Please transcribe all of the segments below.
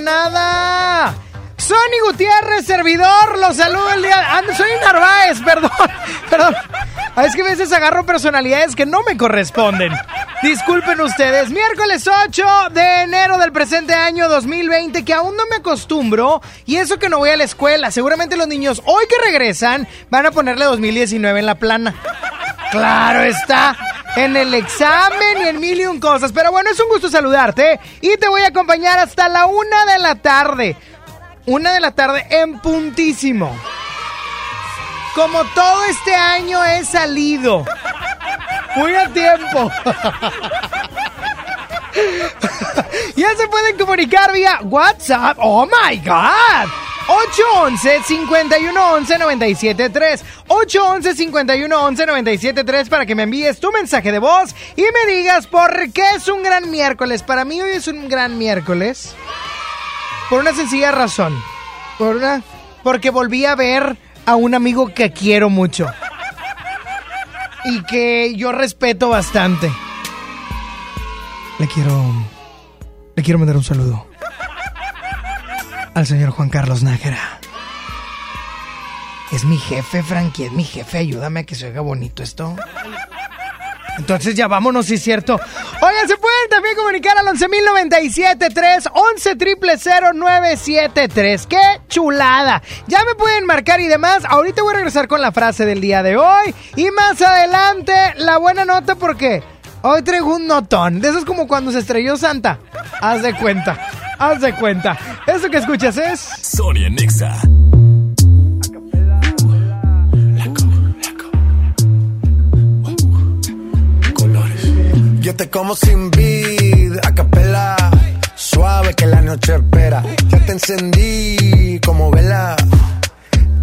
Nada. Sonny Gutiérrez, servidor, los saludo el día. No, soy Narváez, perdón, perdón. Ah, Es que a veces agarro personalidades que no me corresponden. Disculpen ustedes, miércoles 8 de enero del presente año 2020, que aún no me acostumbro, y eso que no voy a la escuela. Seguramente los niños hoy que regresan van a ponerle 2019 en la plana. Claro está. En el examen y en mil y un cosas. Pero bueno, es un gusto saludarte. Y te voy a acompañar hasta la una de la tarde. Una de la tarde en puntísimo. Como todo este año he salido. Muy a tiempo. ya se pueden comunicar vía WhatsApp. Oh my God. 811-511-973. 811-511-973 para que me envíes tu mensaje de voz y me digas por qué es un gran miércoles. Para mí hoy es un gran miércoles. Por una sencilla razón. Por una. Porque volví a ver a un amigo que quiero mucho. Y que yo respeto bastante. Le quiero. Le quiero mandar un saludo. Al señor Juan Carlos Nájera. Es mi jefe, Frankie, es mi jefe. Ayúdame a que se oiga bonito esto. Entonces ya vámonos, si es cierto. Oigan, se pueden también comunicar al 11.097.3, 11.000.973. ¡Qué chulada! Ya me pueden marcar y demás. Ahorita voy a regresar con la frase del día de hoy. Y más adelante, la buena nota porque hoy traigo un notón. De eso es como cuando se estrelló Santa. Haz de cuenta, haz de cuenta. Eso que escuchas es... Sonia Nexa. Yo te como sin vid, a capela. Suave que la noche espera. Ya te encendí como vela.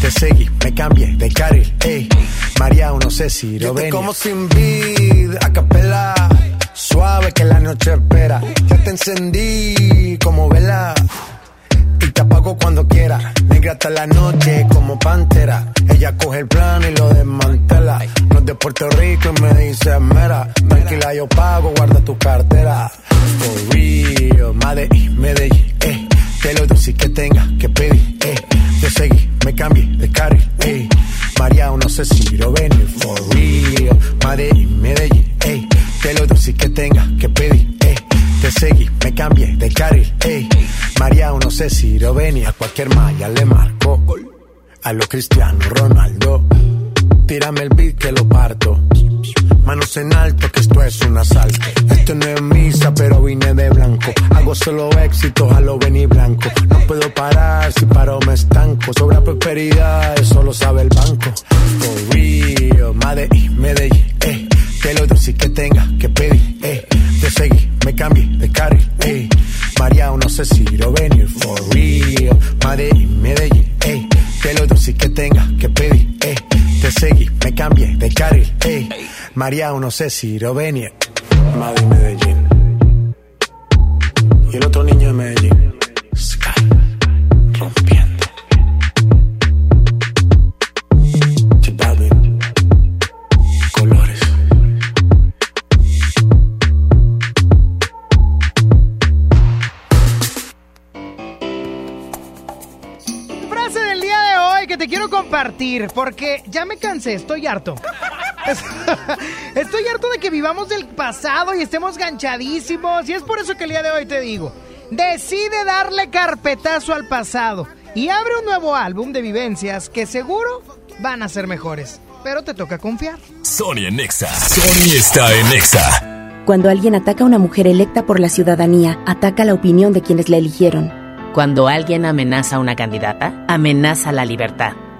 Te seguí, me cambié de carril, eh. María, no sé si lo venir. como sin vid, a capela. Suave que la noche espera. Ya te encendí como vela y te apago cuando quiera. Negra hasta la noche como pantera. Ella coge el plano y lo desmantela. No es de Puerto Rico y me dice mera. Tranquila, yo pago, guarda tu cartera. For real, Medellín, Medellín, eh. Te lo dulce que tenga que pedir, eh. Te seguí, me cambié de carril, eh. María, no sé si lo. For real, Medellín, Medellín, eh. Te lo dulce que tenga que pedir, eh. Te seguí, me cambié de carril, ey. María, no sé si lo a cualquier malla le marco. A lo Cristiano Ronaldo, tírame el beat que lo parto. Manos en alto, que esto es un asalto. Esto no es misa, pero vine de blanco. Hago solo éxitos a lo blanco. No puedo parar, si paro me estanco. Sobra prosperidad, eso lo sabe el banco. Real, Medellín, eh. Te lo dulce que tenga que pedir, eh. Te seguí, me cambié de carril, eh. María, no sé si lo venir, for real. Medellín, Medellín, eh. Te lo dulce que tenga que pedir, eh. Te seguí, me cambié de carril, eh. María, no sé si lo venir. Madrid, Medellín. Y el otro niño de Medellín. Quiero compartir porque ya me cansé, estoy harto. Estoy harto de que vivamos del pasado y estemos ganchadísimos y es por eso que el día de hoy te digo, decide darle carpetazo al pasado y abre un nuevo álbum de vivencias que seguro van a ser mejores, pero te toca confiar. Sonia Nexa. Sony está en Nexa. Cuando alguien ataca a una mujer electa por la ciudadanía, ataca la opinión de quienes la eligieron. Cuando alguien amenaza a una candidata, amenaza la libertad.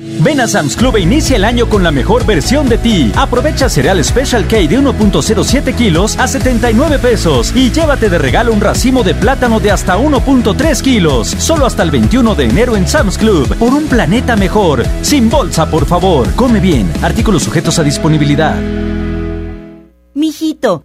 Ven a Sam's Club e inicia el año con la mejor versión de ti. Aprovecha cereal Special K de 1.07 kilos a 79 pesos y llévate de regalo un racimo de plátano de hasta 1.3 kilos. Solo hasta el 21 de enero en Sam's Club. Por un planeta mejor. Sin bolsa, por favor. Come bien. Artículos sujetos a disponibilidad. Mijito,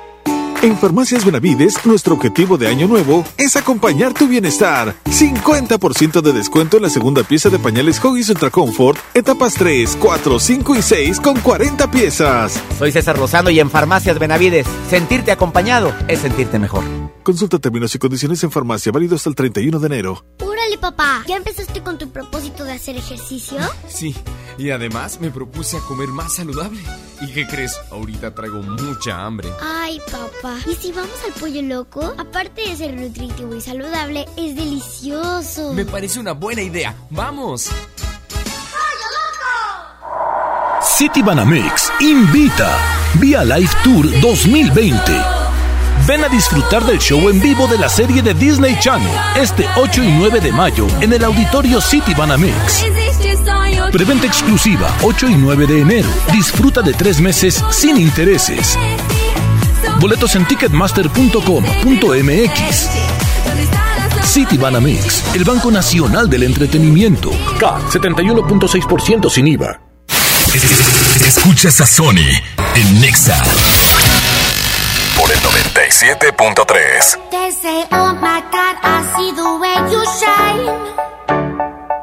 En Farmacias Benavides, nuestro objetivo de año nuevo es acompañar tu bienestar. 50% de descuento en la segunda pieza de pañales Huggies Ultra Comfort, etapas 3, 4, 5 y 6 con 40 piezas. Soy César Lozano y en Farmacias Benavides, sentirte acompañado es sentirte mejor. Consulta términos y condiciones en farmacia, válido hasta el 31 de enero. Órale, papá, ¿ya empezaste con tu propósito de hacer ejercicio? Sí, y además me propuse a comer más saludable. ¿Y qué crees? Ahorita traigo mucha hambre. Ay, papá. ¿Y si vamos al pollo loco? Aparte de ser nutritivo y saludable, es delicioso. Me parece una buena idea. ¡Vamos! City Banamex invita Vía Live Tour 2020. Ven a disfrutar del show en vivo de la serie de Disney Channel este 8 y 9 de mayo en el auditorio City Banamex. Preventa exclusiva 8 y 9 de enero. Disfruta de tres meses sin intereses. Boletos en ticketmaster.com.mx. City Banamex, el Banco Nacional del Entretenimiento. CAT 71.6% sin IVA. Escuchas a Sony en Nexa por el 97.3.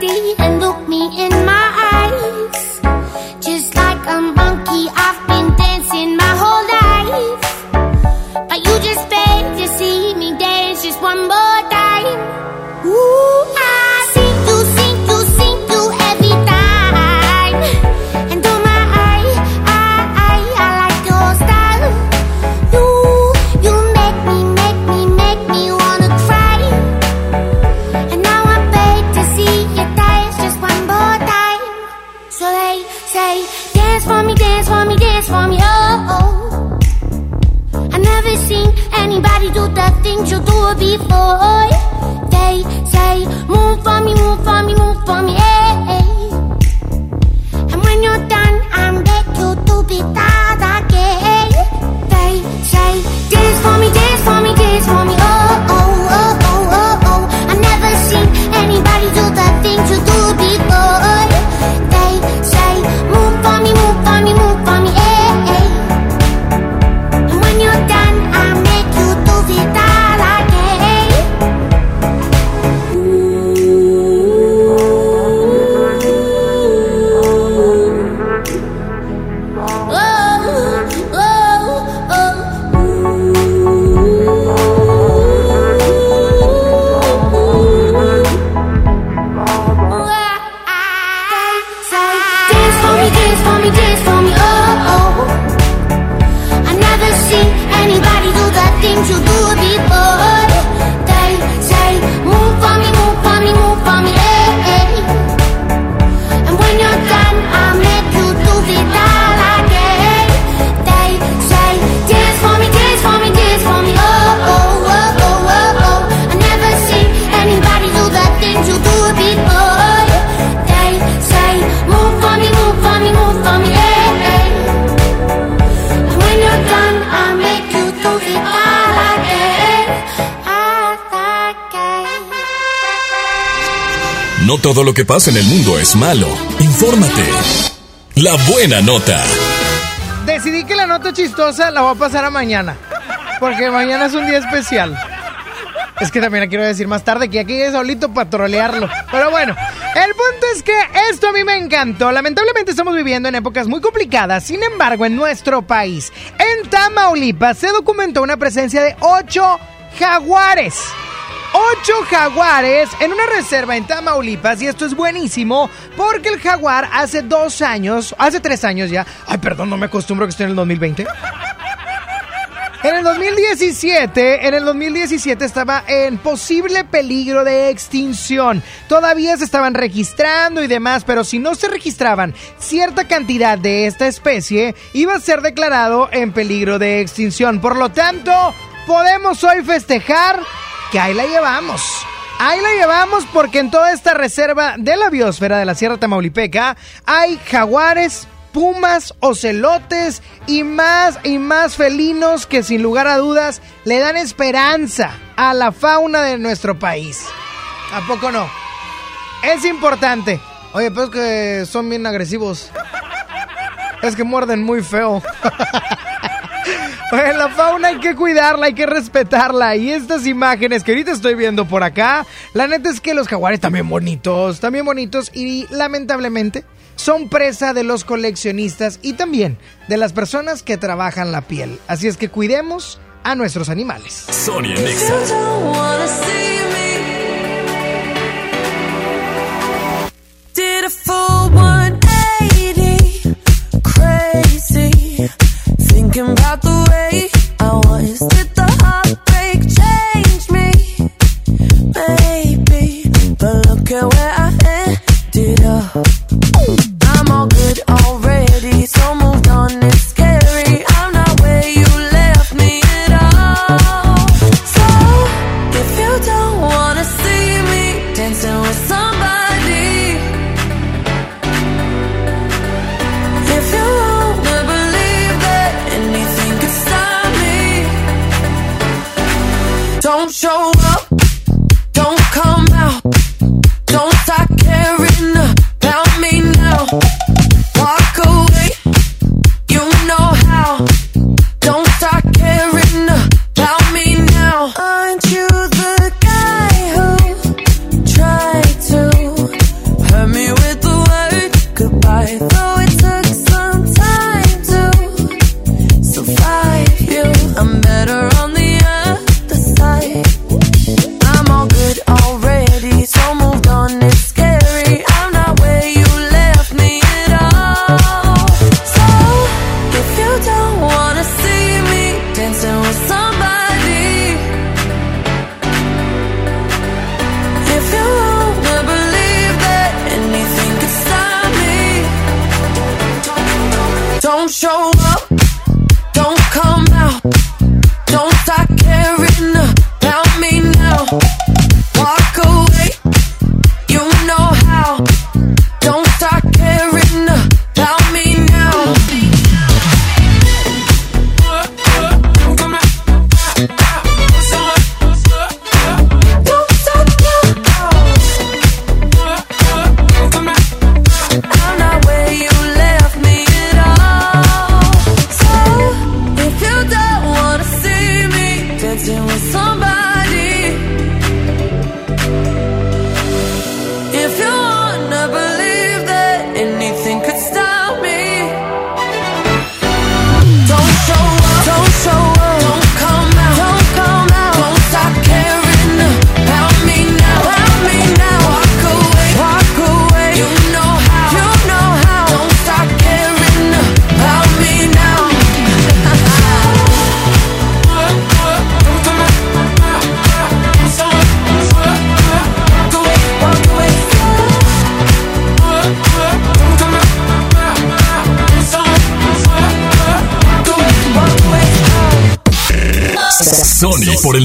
dear, and look me in my eyes. Just like a monkey, before. Todo lo que pasa en el mundo es malo. Infórmate. La buena nota. Decidí que la nota chistosa la voy a pasar a mañana. Porque mañana es un día especial. Es que también la quiero decir más tarde que aquí es solito para trolearlo. Pero bueno, el punto es que esto a mí me encantó. Lamentablemente estamos viviendo en épocas muy complicadas. Sin embargo, en nuestro país, en Tamaulipas, se documentó una presencia de ocho jaguares. Ocho jaguares en una reserva en Tamaulipas y esto es buenísimo porque el jaguar hace dos años, hace tres años ya, ay perdón, no me acostumbro que estoy en el 2020. En el 2017, en el 2017 estaba en posible peligro de extinción. Todavía se estaban registrando y demás, pero si no se registraban cierta cantidad de esta especie, iba a ser declarado en peligro de extinción. Por lo tanto, podemos hoy festejar que ahí la llevamos. Ahí la llevamos porque en toda esta reserva de la biosfera de la Sierra Tamaulipeca hay jaguares, pumas, ocelotes y más y más felinos que sin lugar a dudas le dan esperanza a la fauna de nuestro país. ¿A poco no? Es importante. Oye, pero es que son bien agresivos. Es que muerden muy feo. La fauna hay que cuidarla, hay que respetarla. Y estas imágenes que ahorita estoy viendo por acá, la neta es que los jaguares también bonitos, también bonitos y lamentablemente son presa de los coleccionistas y también de las personas que trabajan la piel. Así es que cuidemos a nuestros animales. Sonia Nexa. Did a full 180, crazy. Thinking about the way I was.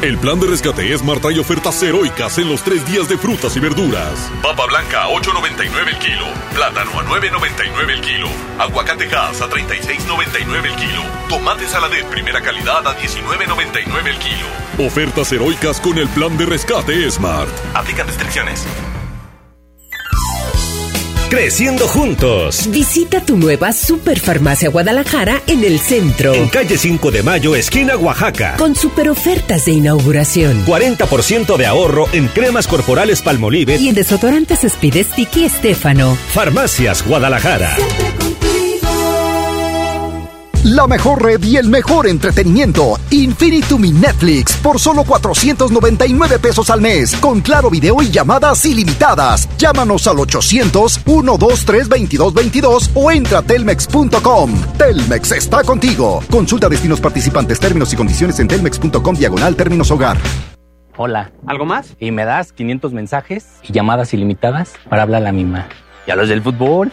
El plan de rescate Smart trae ofertas heroicas en los tres días de frutas y verduras. Papa blanca a 8.99 el kilo, plátano a 9.99 el kilo, aguacate gas a 36.99 el kilo, tomate saladet primera calidad a 19.99 el kilo. Ofertas heroicas con el plan de rescate Smart. Aplican restricciones. Creciendo juntos. Visita tu nueva Superfarmacia Guadalajara en el centro. En calle 5 de Mayo, esquina Oaxaca. Con super ofertas de inauguración. 40% de ahorro en cremas corporales Palmolive y en desodorantes Speed Sticky Estefano. Farmacias Guadalajara. La mejor red y el mejor entretenimiento. Infinitum y Netflix por solo 499 pesos al mes. Con claro video y llamadas ilimitadas. Llámanos al 800-123-2222 o entra a telmex.com. Telmex está contigo. Consulta destinos participantes, términos y condiciones en telmex.com diagonal términos hogar. Hola. ¿Algo más? Y me das 500 mensajes y llamadas ilimitadas para hablar a la misma. ¿Y a los del fútbol?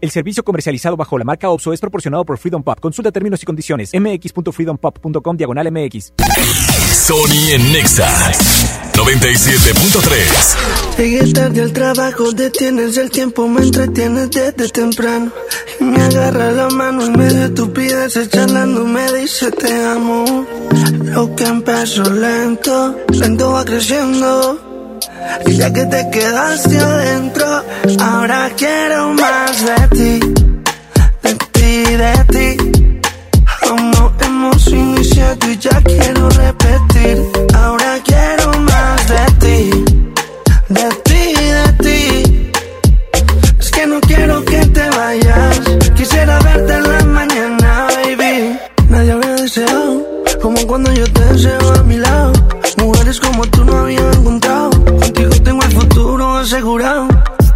El servicio comercializado bajo la marca OPSO es proporcionado por Freedom Pop. Consulta términos y condiciones. mx.freedompop.com diagonal mx. Sony en Nexa 97.3 Llegué tarde al trabajo, detienes el tiempo, me entretienes desde temprano. Y me agarra la mano en medio de estupideces, charlando, me dice te amo. Lo que empezó lento, lento va creciendo. Y ya que te quedaste adentro, ahora quiero más de ti, de ti, de ti. Aún no hemos iniciado y ya quiero repetir. Ahora quiero más de ti, de ti, de ti. Es que no quiero que te vayas. Quisiera verte en la mañana, baby. Nadie había deseado como cuando yo te deseo a mi asegurado.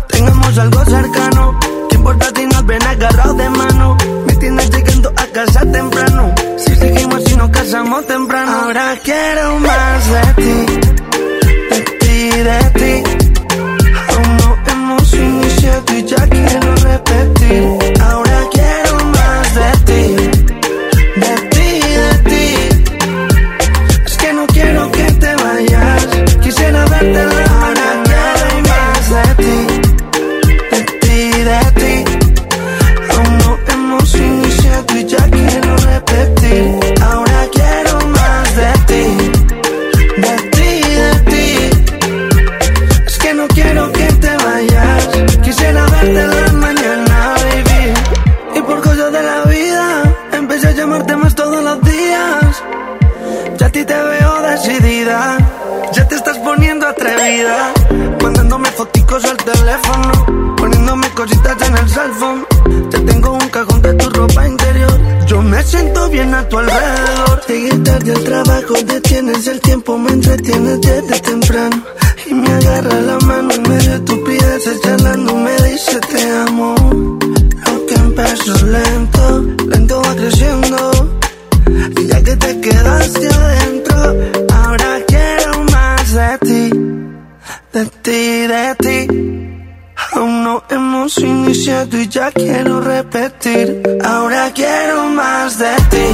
Tengamos algo cercano. ¿Qué importa si nos ven agarrados de mano? Me tienes llegando a casa temprano. Si seguimos y nos casamos temprano. Ahora quiero más de ti. De ti, de ti. Aún no hemos iniciado y ya Mandando Mandándome foticos al teléfono, poniéndome cositas en el cell phone. Te tengo un cajón de tu ropa interior. Yo me siento bien a tu alrededor. Llegué tarde al trabajo, detienes el tiempo, me entretienes desde temprano. Y me agarra la mano en medio de estupideces, charlando, me dice te amo. Aunque empezó lento, lento va creciendo. Y ya que te quedaste adentro, ahora quiero más de ti, de ti, de ti. Aún no hemos iniciado y ya quiero repetir. Ahora quiero más de ti,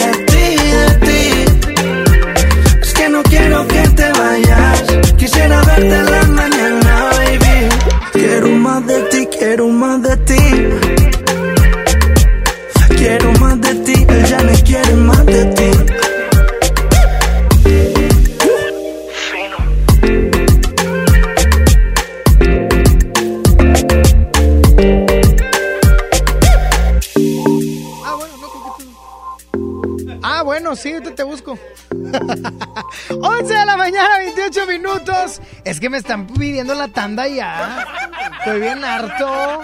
de ti, de ti. Es que no quiero que te vayas. Quisiera verte en la mañana, Sí, ahorita te busco. 11 de la mañana, 28 minutos. Es que me están pidiendo la tanda ya. Estoy bien harto.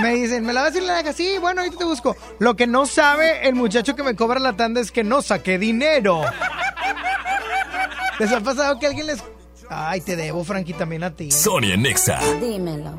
Me dicen, ¿me la vas a ir la deja? Sí, bueno, ahorita te busco. Lo que no sabe el muchacho que me cobra la tanda es que no saqué dinero. ¿Les ha pasado que alguien les... Ay, te debo, Frankie, también a ti. Sonia Nexa. Dímelo.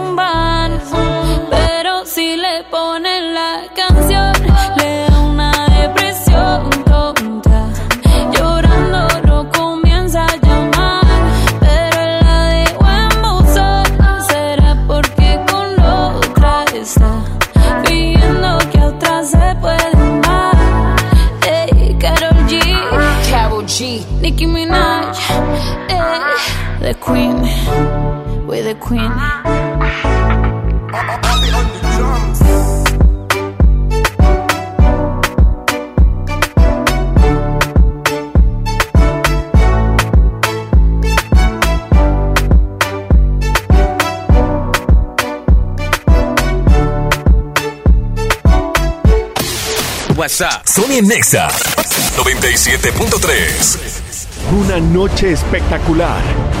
Queen, we're the Queen. WhatsApp. Sony Nexa 97.3. Una noche espectacular.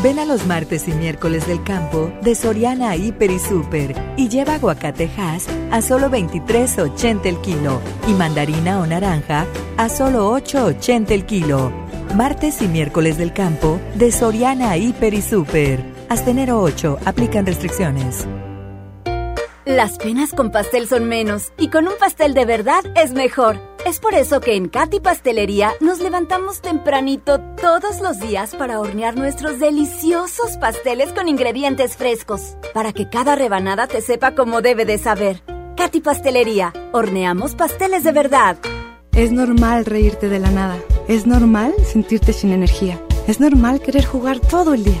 Ven a los martes y miércoles del campo de Soriana Hiper y Super y lleva aguacatejas a solo 23.80 el kilo y mandarina o naranja a solo 8.80 el kilo. Martes y miércoles del campo de Soriana Hiper y Super. Hasta enero 8 aplican restricciones. Las penas con pastel son menos y con un pastel de verdad es mejor. Es por eso que en Katy Pastelería nos levantamos tempranito todos los días para hornear nuestros deliciosos pasteles con ingredientes frescos, para que cada rebanada te sepa como debe de saber. Katy Pastelería, horneamos pasteles de verdad. Es normal reírte de la nada. Es normal sentirte sin energía. Es normal querer jugar todo el día.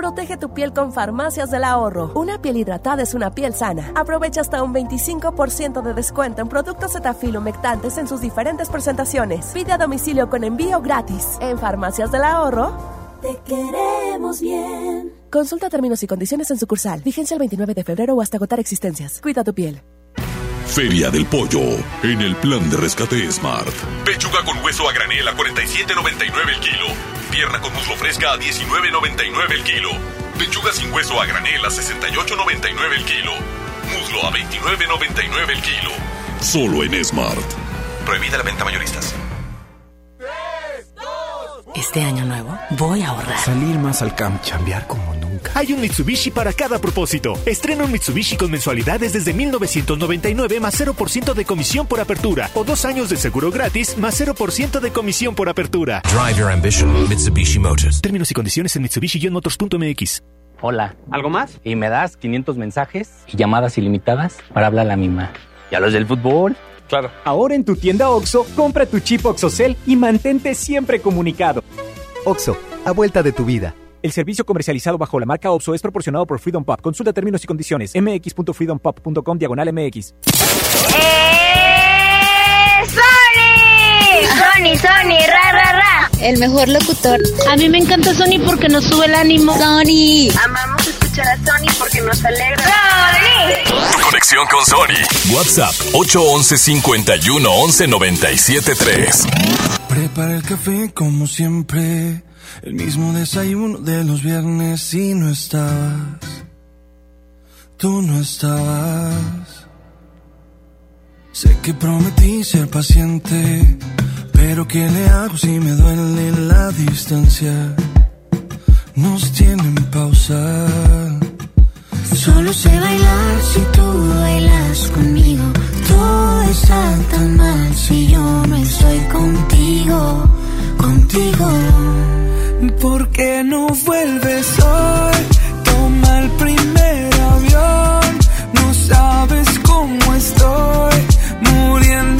Protege tu piel con Farmacias del Ahorro. Una piel hidratada es una piel sana. Aprovecha hasta un 25% de descuento en productos Cetaphil humectantes en sus diferentes presentaciones. Pide a domicilio con envío gratis. En Farmacias del Ahorro. Te queremos bien. Consulta términos y condiciones en sucursal. Vigencia el 29 de febrero o hasta agotar existencias. Cuida tu piel. Feria del Pollo, en el plan de rescate Smart. Pechuga con hueso a granel a 47.99 el kilo. Pierna con muslo fresca a 19.99 el kilo. Pechuga sin hueso a granel a 68.99 el kilo. Muslo a 29.99 el kilo. Solo en Smart. Prohibida la venta mayoristas. Este año nuevo voy a ahorrar. Salir más al camp, chambear como nunca. Hay un Mitsubishi para cada propósito. Estrena un Mitsubishi con mensualidades desde 1999 más 0% de comisión por apertura o dos años de seguro gratis más 0% de comisión por apertura. Drive your ambition, Mitsubishi Motors. Términos y condiciones en mitsubishi-motors.mx. Hola. ¿Algo más? Y me das 500 mensajes y llamadas ilimitadas para hablar a la misma. ¿Y a los del fútbol? Claro. Ahora en tu tienda OXO, compra tu chip OXOCEL y mantente siempre comunicado. OXO, a vuelta de tu vida. El servicio comercializado bajo la marca OXO es proporcionado por Freedom Pop. Consulta términos y condiciones. mx.freedompop.com diagonal mx. ¡Eh, Sony! Sony, Sony, ra, ra, ra. El mejor locutor. A mí me encanta Sony porque nos sube el ánimo. Sony. Amamos escuchar a Sony porque nos alegra. ¡Sony! Conexión con Sony. WhatsApp 811 51 11 97 3. Prepara el café como siempre. El mismo desayuno de los viernes y no estabas. Tú no estabas. Sé que prometí ser paciente. Pero ¿qué le hago si me duele la distancia? Nos tienen pausa. Solo sé bailar si tú bailas conmigo. Todo está tan mal si yo no estoy contigo, contigo. ¿Por qué no vuelves hoy? Toma el primer avión. No sabes cómo estoy, muriéndome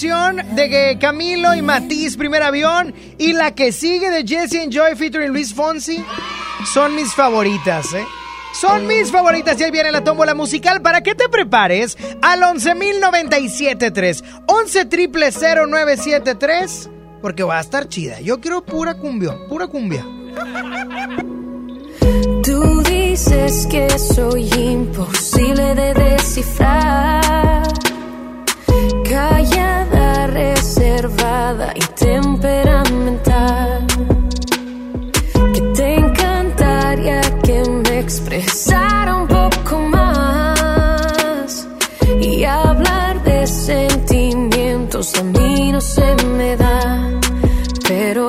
canción de Camilo y Matiz, primer avión, y la que sigue de Jesse and Joy featuring Luis Fonsi, son mis favoritas, ¿eh? Son mis favoritas y ahí viene la tómbola musical para que te prepares al 11.097.3, 11 triple 0973, porque va a estar chida. Yo quiero pura cumbia, pura cumbia. Tú dices que soy imposible de descifrar. Callada, reservada y temperamental. Que te encantaría que me expresara un poco más. Y hablar de sentimientos a mí no se me da. Pero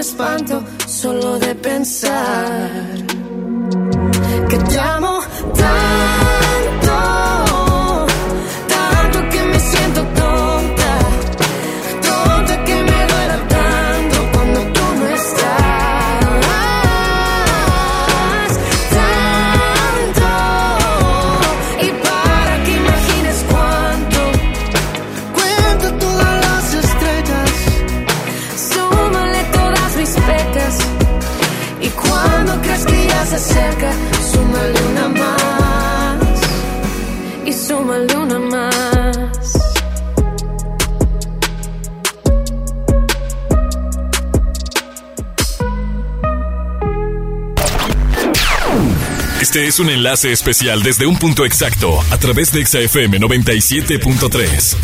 me espanto solo de pensar que te amo es un enlace especial desde un punto exacto a través de ExaFM 97.3.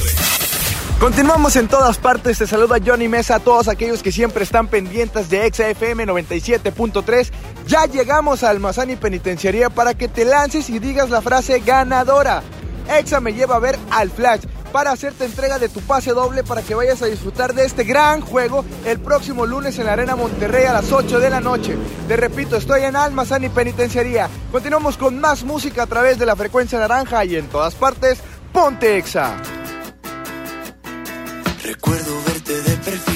Continuamos en todas partes. Te saluda Johnny Mesa a todos aquellos que siempre están pendientes de ExaFM 97.3. Ya llegamos a Almazán y Penitenciaría para que te lances y digas la frase ganadora. Exa me lleva a ver al Flash para hacerte entrega de tu pase doble para que vayas a disfrutar de este gran juego el próximo lunes en la Arena Monterrey a las 8 de la noche. Te repito, estoy en Almazán y Penitenciaría. Continuamos con más música a través de la frecuencia naranja y en todas partes, ponte Exa. Recuerdo verte de perfil.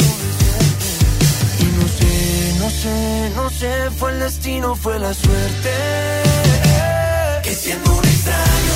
No sé, fue el destino, fue la suerte. Que siendo un extraño,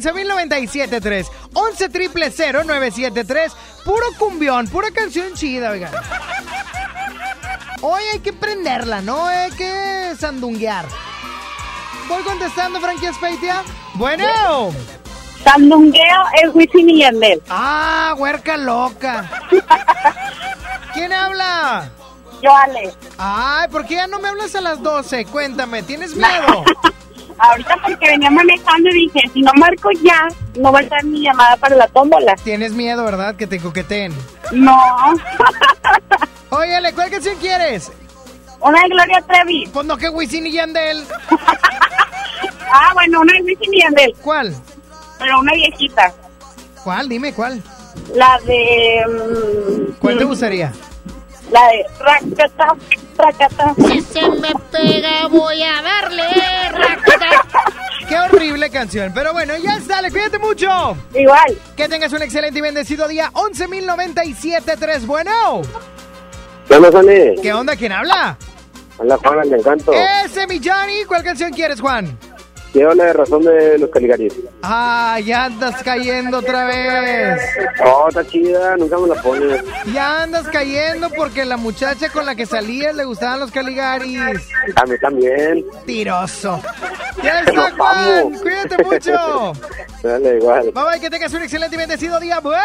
11.097.3, 11 triple 973, puro cumbión, pura canción chida, oigan. Hoy hay que prenderla, no hay que sandunguear. Voy contestando, Frankie Speitia. Bueno. Sandungueo es Wisin y Yandel. Ah, huerca loca. ¿Quién habla? Yo, Ale. Ay, ¿por qué ya no me hablas a las 12? Cuéntame, ¿tienes miedo? Ahorita porque venía manejando y dije, si no marco ya, no va a estar mi llamada para la tómbola. Tienes miedo, ¿verdad? Que te coqueteen. No. Óyale, ¿cuál canción quieres? Una de Gloria Trevi. Pues no que Wisin y Yandel. ah, bueno, una de Wisin y Yandel. ¿Cuál? Pero una viejita. ¿Cuál? Dime, ¿cuál? La de... mm, ¿Cuál te gustaría? La de Racata, Racata. Si se me pega, voy a darle Qué horrible canción. Pero bueno, ya está. Le cuídate mucho. Igual. Que tengas un excelente y bendecido día. 11.097.3. Bueno. ¿Qué onda, Sony? ¿Qué onda? ¿Quién habla? Hola, Juan, te encanto. Ese mi Johnny. ¿Cuál canción quieres, Juan? Quiero la de razón de los Caligaris. Ah, ya andas cayendo otra vez. Oh, está chida, nunca me la pones. Ya andas cayendo porque la muchacha con la que salías le gustaban los Caligaris. A mí también. Tiroso. Ya está, Juan. Cuídate mucho. Dale, igual. Bye bye, que tengas un excelente y bendecido día. Bueno.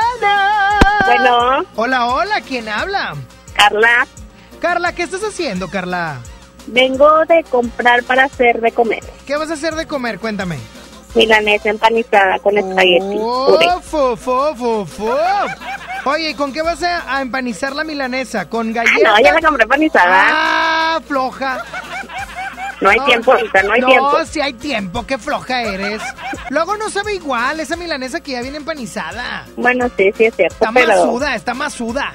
Bueno. Hola, hola. ¿Quién habla? Carla. Carla, ¿qué estás haciendo, Carla? Vengo de comprar para hacer de comer. ¿Qué vas a hacer de comer? Cuéntame. Milanesa empanizada con espagueti. puré. ¡Fu, fu, fu, fu! Oye, ¿y con qué vas a, a empanizar la milanesa? ¿Con galletas? no, ya la compré empanizada. ¡Ah, floja! No hay tiempo ahorita, no hay no, tiempo. si hay tiempo, qué floja eres. Luego no sabe igual esa milanesa que ya viene empanizada. Bueno, sí, sí es cierto. Está pero, masuda, está masuda.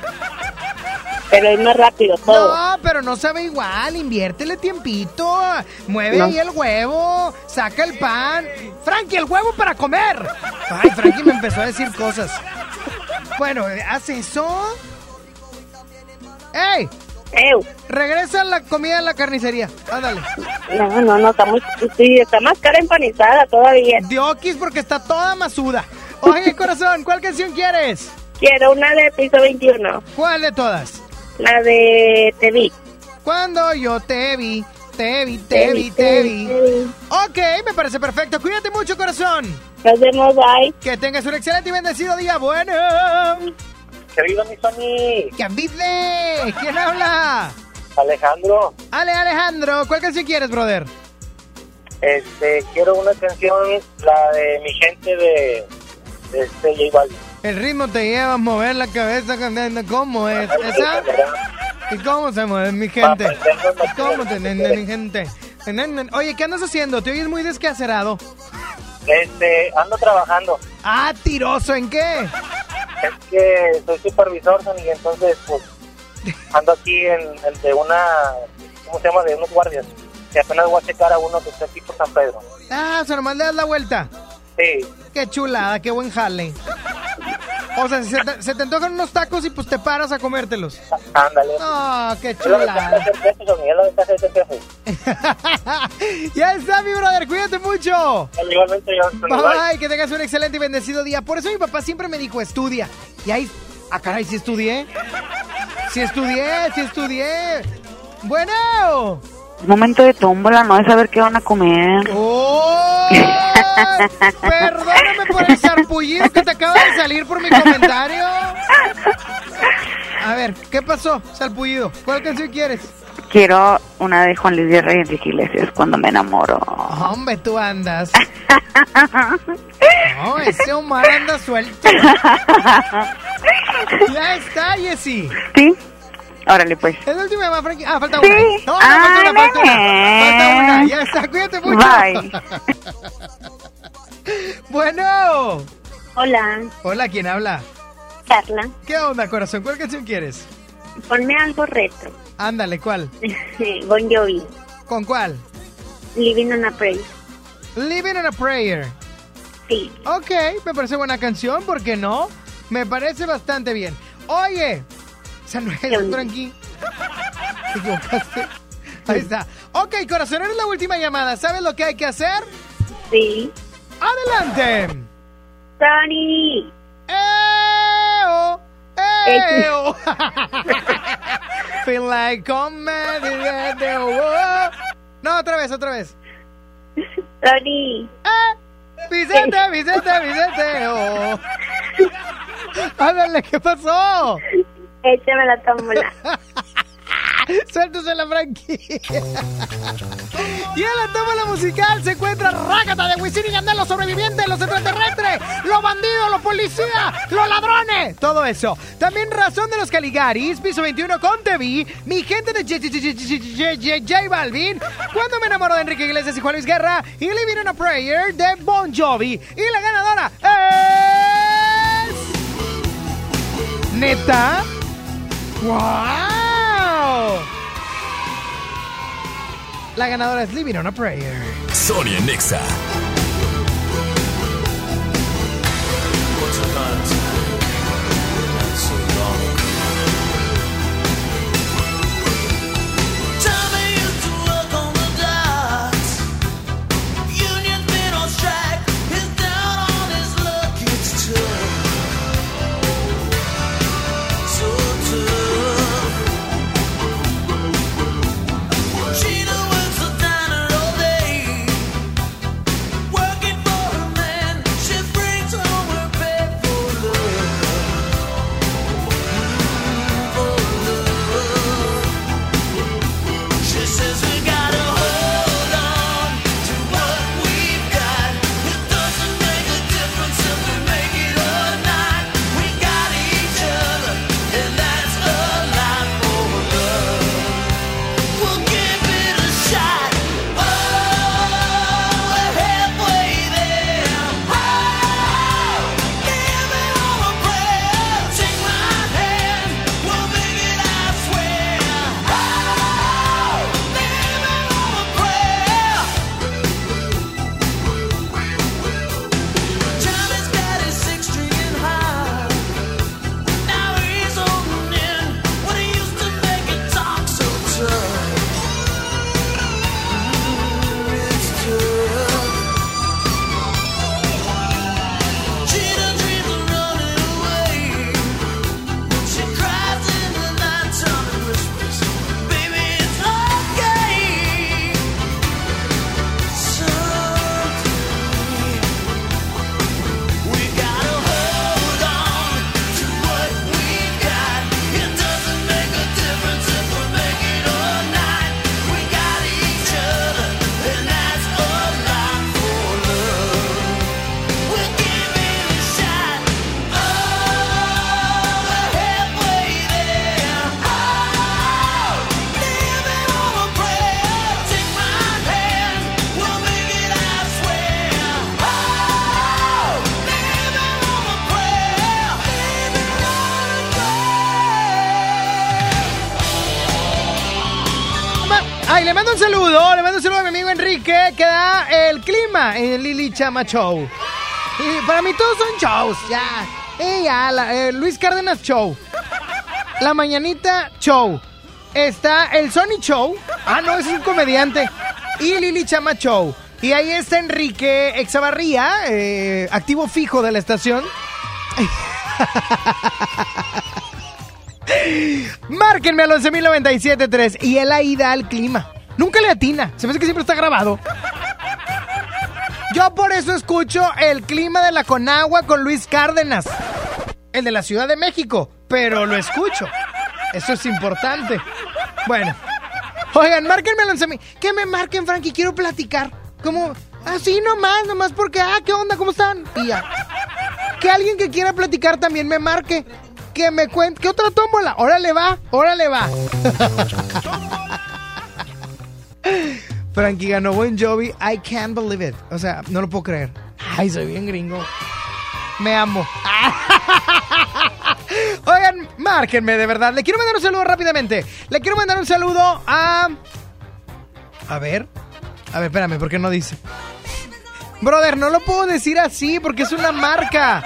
Pero es más rápido todo. No, pero no sabe igual, inviértele tiempito. Mueve No. ahí el huevo, saca el pan. Frankie, el huevo para comer. Ay, Frankie me empezó a decir cosas. Bueno, haz eso. ¡Ey! ¡Ew! Regresa la comida a la carnicería. Ándale. No, no, no, está muy, sí, está más cara empanizada todavía. Diokis porque está toda masuda. Oye, corazón, ¿cuál canción quieres? Quiero una de piso 21. ¿Cuál de todas? La de Te vi. Cuando yo te vi, te vi, te vi, te vi. Ok, me parece perfecto. Cuídate mucho, corazón. Nos vemos, bye. Que tengas un excelente y bendecido día. Bueno. Querido mi Sony, ¿Qué vive? ¿Quién habla? Alejandro, Ale, Alejandro. ¿Cuál canción quieres, brother? este, quiero una canción, la de mi gente de, de este J Balvin. El ritmo te lleva a mover la cabeza cantando. ¿Cómo es? ¿Esa? ¿Y cómo se mueve mi gente? ¿Cómo te mi gente? Oye, ¿qué andas haciendo? Te oyes muy descacerado. Este, ando trabajando. Ah, tiroso, ¿en qué? Es que soy supervisor, y entonces, pues, ando aquí en, en de una, ¿cómo se llama? De unos guardias. Que apenas voy a checar a uno que está aquí por San Pedro. Ah, o sea, nomás le das la vuelta. Sí. Qué chulada, qué buen jale. O sea, se te, se te antojan unos tacos y pues te paras a comértelos. Ándale. Ah, qué Es la ventaja chulada. de ser jefe, Sony, es la ventaja de ser jefe. ya está, mi brother, cuídate mucho. Igualmente yo, Bye, bye. que tengas un excelente y bendecido día. Por eso mi papá siempre me dijo, estudia. Y ahí, ah, caray, sí estudié. Sí estudié, sí estudié. Bueno. Momento de tómbola, no de saber qué van a comer. ¡Oh! Perdóname por el sarpullido que te acaba de salir por mi comentario. A ver, ¿qué pasó, sarpullido? ¿Cuál canción quieres? Quiero una de Juan Luis Guerra y Enrique Iglesias, cuando me enamoro. Hombre, tú andas. No, ese Omar anda suelto. Ya está, Jessy. ¿Sí? Órale, pues. Es la última llamada, Frankie. Ah, falta Sí. una. No, no, Ah, falta una, falta una. Falta una. Ya está, cuídate mucho. Bye. bueno. Hola, Hola, ¿quién habla? Carla. ¿Qué onda, corazón? ¿Cuál canción quieres? Ponme algo retro. Ándale, ¿cuál? bon Jovi. ¿Con cuál? Living on a Prayer. Living on a Prayer. Sí. Ok, me parece buena canción, ¿por qué no? Me parece bastante bien. Oye, esa no es. Te equivocaste. Ahí está. Ok, corazón, eres la última llamada. ¿Sabes lo que hay que hacer? Sí. ¡Adelante! Tony. ¡Eo! ¡Eo! Feel like comedy. No, otra vez, otra vez. Tony. Vicente, Vicente, Vicente. Oh. Ándale, ¿qué pasó? Échame la tómbola. Suéltese la Frankie. y en la tómbola musical se encuentra Rácata de Wisin y Yandel, los sobrevivientes, los extraterrestres, los bandidos, los policías, los ladrones, todo eso. También Razón de los Caligaris, piso 21 con TV, mi gente de J- Balvin, Cuando me enamoro de Enrique Iglesias y Juan Luis Guerra, y Living on a Prayer de Bon Jovi. Y la ganadora es... ¿Neta? ¡Wow! La ganadora es Living on a Prayer. Sonia Nexa. En el Lili Chama Show. Para mí todos son shows, ya. Eh, Luis Cárdenas Show. La Mañanita Show. Está el Sony Show. Ah, no, es un comediante. Y Lili Chama Show. Y ahí está Enrique Exavarría, eh, activo fijo de la estación. Márquenme al 11.097.3 y él ahí da el clima. Nunca le atina. Se me hace que siempre está grabado. Yo por eso escucho el clima de la Conagua con Luis Cárdenas. El de la Ciudad de México. Pero lo escucho. Eso es importante. Bueno. Oigan, márquenme al 11.000. Que me marquen, Frankie. Quiero platicar. Como así nomás, nomás porque, ah, ¿qué onda? ¿Cómo están? Y ya. Que alguien que quiera platicar también me marque. Que me cuente. ¿Qué otra tómbola? Órale va, órale va. Frankie ganó Bon Jovi. I can't believe it. O sea, no lo puedo creer. Ay, soy bien gringo. Me amo. Oigan, márquenme de verdad. Le quiero mandar un saludo rápidamente. Le quiero mandar un saludo a. A ver. A ver, espérame, ¿por qué no dice? Brother, no lo puedo decir así porque es una marca.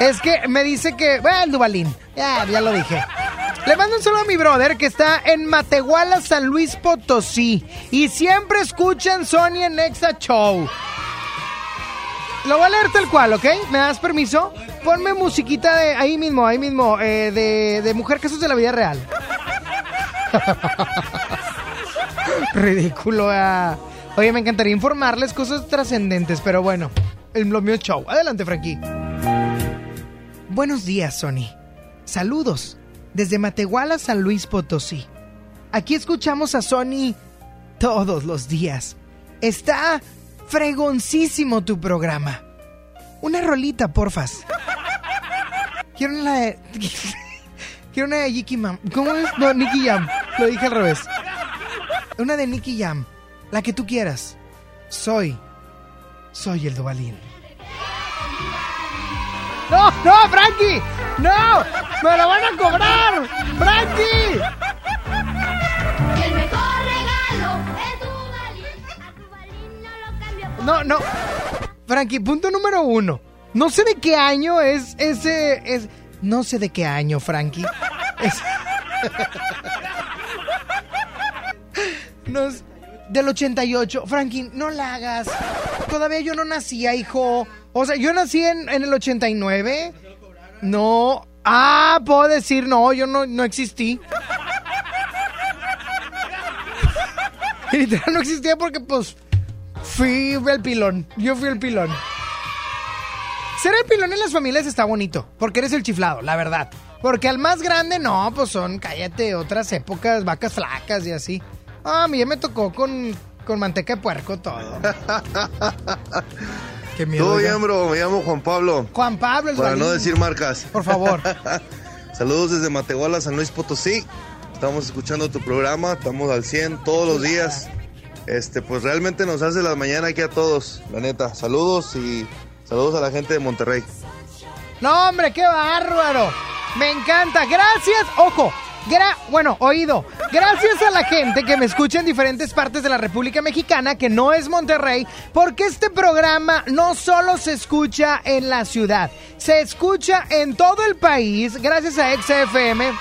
Es que me dice que. Bueno, el Dubalín. Ya, ya lo dije. Le mando un saludo a mi brother que está en Matehuala, San Luis Potosí. Y siempre escuchan Sony en Nexa Show. Lo voy a leer tal cual, ¿ok? ¿Me das permiso? Ponme musiquita de ahí mismo, ahí mismo, eh, de, de Mujer Casos de la Vida Real. Ridículo. ah. Oye, me encantaría informarles cosas trascendentes, pero bueno, el, lo mío es show. Adelante, Frankie. Buenos días, Sony. Saludos desde Matehuala, San Luis Potosí. Aquí escuchamos a Sony todos los días. Está fregoncísimo tu programa. Una rolita, porfas. Quiero una de... Quiero una de Nicky Mam. ¿Cómo es? No, Nicky Jam. Lo dije al revés. Una de Nicky Jam. La que tú quieras. Soy. Soy el Dubalín. ¡No, no, Frankie! ¡No! ¡Me lo van a cobrar! ¡Frankie! El mejor regalo es No, no. Frankie, punto número uno. No sé de qué año es ese. Es, no sé de qué año, Frankie. Es- No es- del 88. Frankie, no la hagas. Todavía yo no nacía, hijo. O sea, yo nací en, en el 89. No. Ah, puedo decir, no, yo no, no existí. Literal no existía porque, pues, fui el pilón. Yo fui el pilón. Ser el pilón en las familias está bonito, porque eres el chiflado, la verdad. Porque al más grande, no, pues son, cállate, otras épocas, vacas flacas y así. Ah, a mí ya me tocó con, con manteca de puerco todo. Qué miedo. Todo bien, bro. Me llamo Juan Pablo. Juan Pablo, el Para no decir marcas. Por favor. Saludos desde Matehuala, San Luis Potosí. Estamos escuchando tu programa, estamos al 100 todos los días. Este, pues realmente nos hace la mañana aquí a todos, la neta. Saludos y saludos a la gente de Monterrey. No, hombre, qué bárbaro. Me encanta. Gracias. Ojo. Bueno, oído. Gracias a la gente que me escucha en diferentes partes de la República Mexicana, que no es Monterrey, porque este programa no solo se escucha en la ciudad, se escucha en todo el país, gracias a XFM.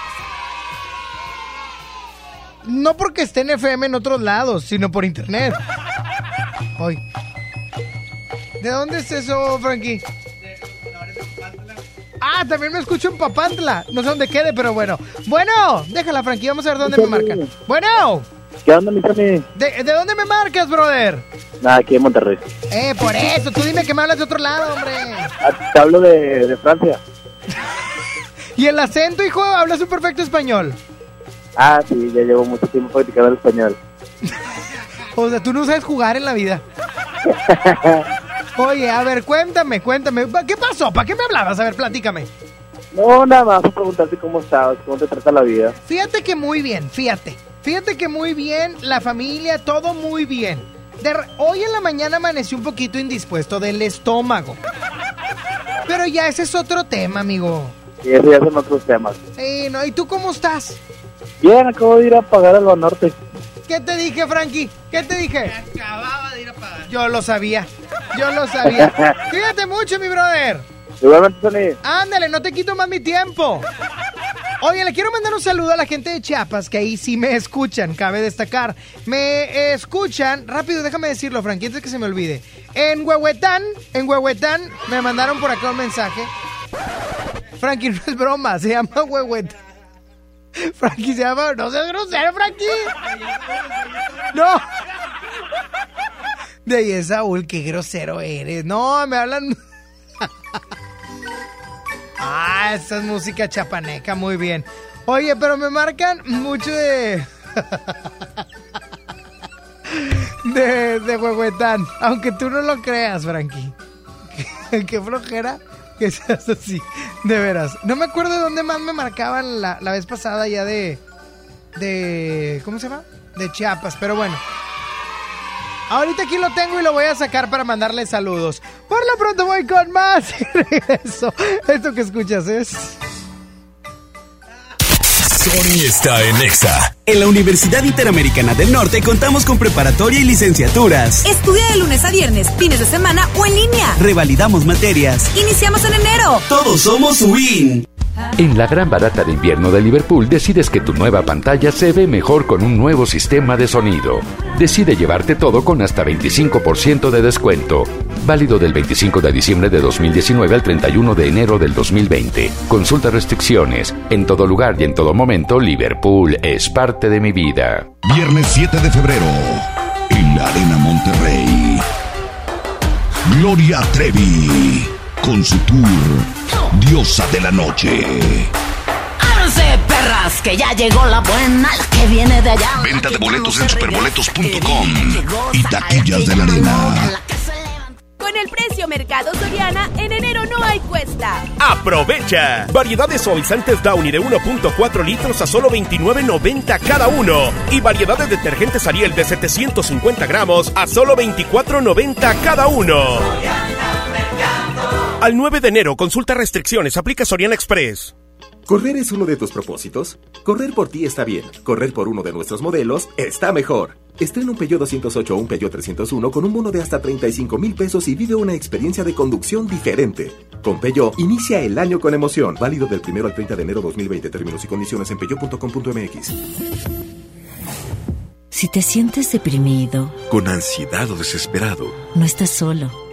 No porque esté en FM en otros lados, sino por internet. Hoy. ¿De dónde es eso, Frankie? Ah, también me escucho en Papantla. No sé dónde quede, pero bueno. Bueno, déjala, Frankie. Vamos a ver dónde me marca. Bueno, ¿Qué onda, mi Tony? ¿de, de dónde me marcas, brother? Nada, aquí en Monterrey. Eh, por eso. Tú dime que me hablas de otro lado, hombre. Ah, Te hablo de, de Francia. ¿Y el acento, hijo? ¿Hablas un perfecto español? Ah, sí, ya llevo mucho tiempo practicando el español. O sea, tú no sabes jugar en la vida. Oye, a ver, cuéntame, cuéntame. ¿Qué pasó? ¿Para qué me hablabas? A ver, platícame. No, nada más preguntarte cómo estabas, cómo te trata la vida. Fíjate que muy bien, fíjate. Fíjate que muy bien, la familia, todo muy bien. De hoy en la mañana amanecí un poquito indispuesto del estómago. Pero ya ese es otro tema, amigo. Y eso ya son otros temas. Eh, no, ¿Y tú cómo estás? Bien, acabo de ir a pagar a lo norte. ¿Qué te dije, Frankie? ¿Qué te dije? Acababa de ir a pagar. Yo lo sabía. Yo lo sabía. Cuídate mucho, mi brother. Igualmente, Sony. Ándale, no te quito más mi tiempo. Oye, le quiero mandar un saludo a la gente de Chiapas, que ahí sí me escuchan, cabe destacar. Me escuchan, rápido, déjame decirlo, Frankie, antes que se me olvide. En Huehuetán, en Huehuetán, me mandaron por acá un mensaje. Frankie, no es broma, se llama Huehuetán. Frankie se llama, no seas grosero, Frankie. No. De ahí es Saúl, qué grosero eres. No, me hablan. Ah, esa es música chapaneca, muy bien. Oye, pero me marcan mucho de. de, de Huehuetán. Aunque tú no lo creas, Frankie. Qué flojera que seas así. De veras. No me acuerdo de dónde más me marcaban la, la vez pasada ya de. de. ¿Cómo se llama? De Chiapas, pero bueno. Ahorita aquí lo tengo y lo voy a sacar para mandarle saludos. Por lo pronto voy con más y regreso. Esto que escuchas es... Sony está en Exa. En la Universidad Interamericana del Norte contamos con preparatoria y licenciaturas. Estudia de lunes a viernes, fines de semana o en línea. Revalidamos materias. Iniciamos en enero. Todos somos WIN. En la gran barata de invierno de Liverpool decides que tu nueva pantalla se ve mejor con un nuevo sistema de sonido. Decide llevarte todo con hasta 25% de descuento. Válido del 25 de diciembre de 2019 al 31 de enero del 2020. Consulta restricciones. En todo lugar y en todo momento, Liverpool es parte de mi vida. Viernes 7 de febrero, en la Arena Monterrey. Gloria Trevi, con su tour Diosa de la Noche. ¡Ábranse, perras! Que ya llegó la buena, la que viene de allá. Venta de boletos en superboletos.com y taquillas de la arena. Con el precio Mercado Soriana, en enero no hay cuesta. ¡Aprovecha! Variedad de suavizantes Downy de 1.4 litros a solo 29.90 cada uno. Y variedad de detergentes Ariel de 750 gramos a solo 24.90 cada uno. Al 9 de enero, consulta restricciones, aplica Soriana Express. ¿Correr es uno de tus propósitos? Correr por ti está bien. Correr por uno de nuestros modelos está mejor. Estrena un Peugeot 208 o un Peugeot 301 con un bono de hasta 35 mil pesos y vive una experiencia de conducción diferente. Con Peugeot, inicia el año con emoción. Válido del 1 al 30 de enero 2020. Términos y condiciones en peugeot.com.mx. Si te sientes deprimido, Con ansiedad o desesperado, no estás solo.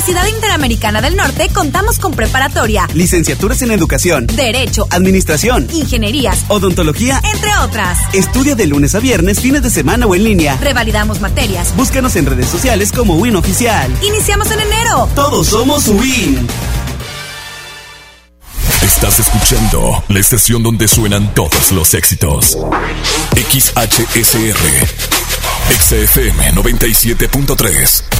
En la Universidad Interamericana del Norte contamos con preparatoria, Licenciaturas en Educación, Derecho, Administración, Ingenierías, Odontología. entre otras. Estudia de lunes a viernes, fines de semana o en línea. Revalidamos materias. Búscanos en redes sociales como Win Oficial. Iniciamos en enero. Todos somos Win. Estás escuchando la estación donde suenan todos los éxitos. XHSR. XFM 97.3.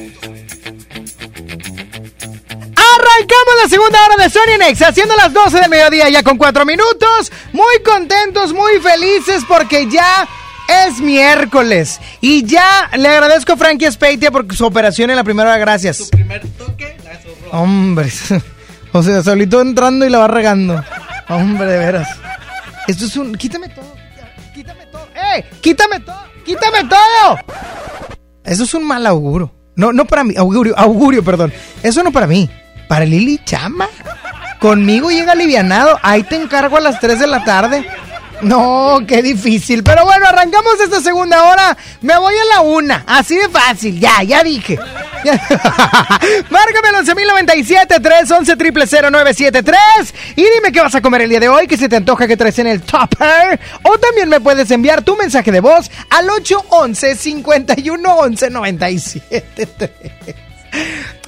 Arrancamos la segunda hora de Sony Nex, haciendo las 12 del mediodía ya con 4 minutos. Muy contentos, muy felices porque ya es miércoles. Y ya le agradezco a Frankie Speitia por su operación en la primera hora, gracias. Su primer toque la Hombre, o sea, solito entrando y la va regando. Hombre, de veras. Esto es un... Quítame todo, quítame todo. ¡Eh! ¡Quítame todo! ¡Quítame todo! Eso es un mal augurio. No, no para mí, augurio, augurio, perdón. Eso no para mí. Para Lili Chama. Conmigo llega alivianado. Ahí te encargo a las 3 de la tarde. No, qué difícil. Pero bueno, arrancamos esta segunda hora. Me voy a la una. Así de fácil. Ya, ya dije. Márcame al 11.097 311 0973 y dime qué vas a comer el día de hoy, que se te antoja que traes en el topper. O también me puedes enviar tu mensaje de voz al 811 5111 973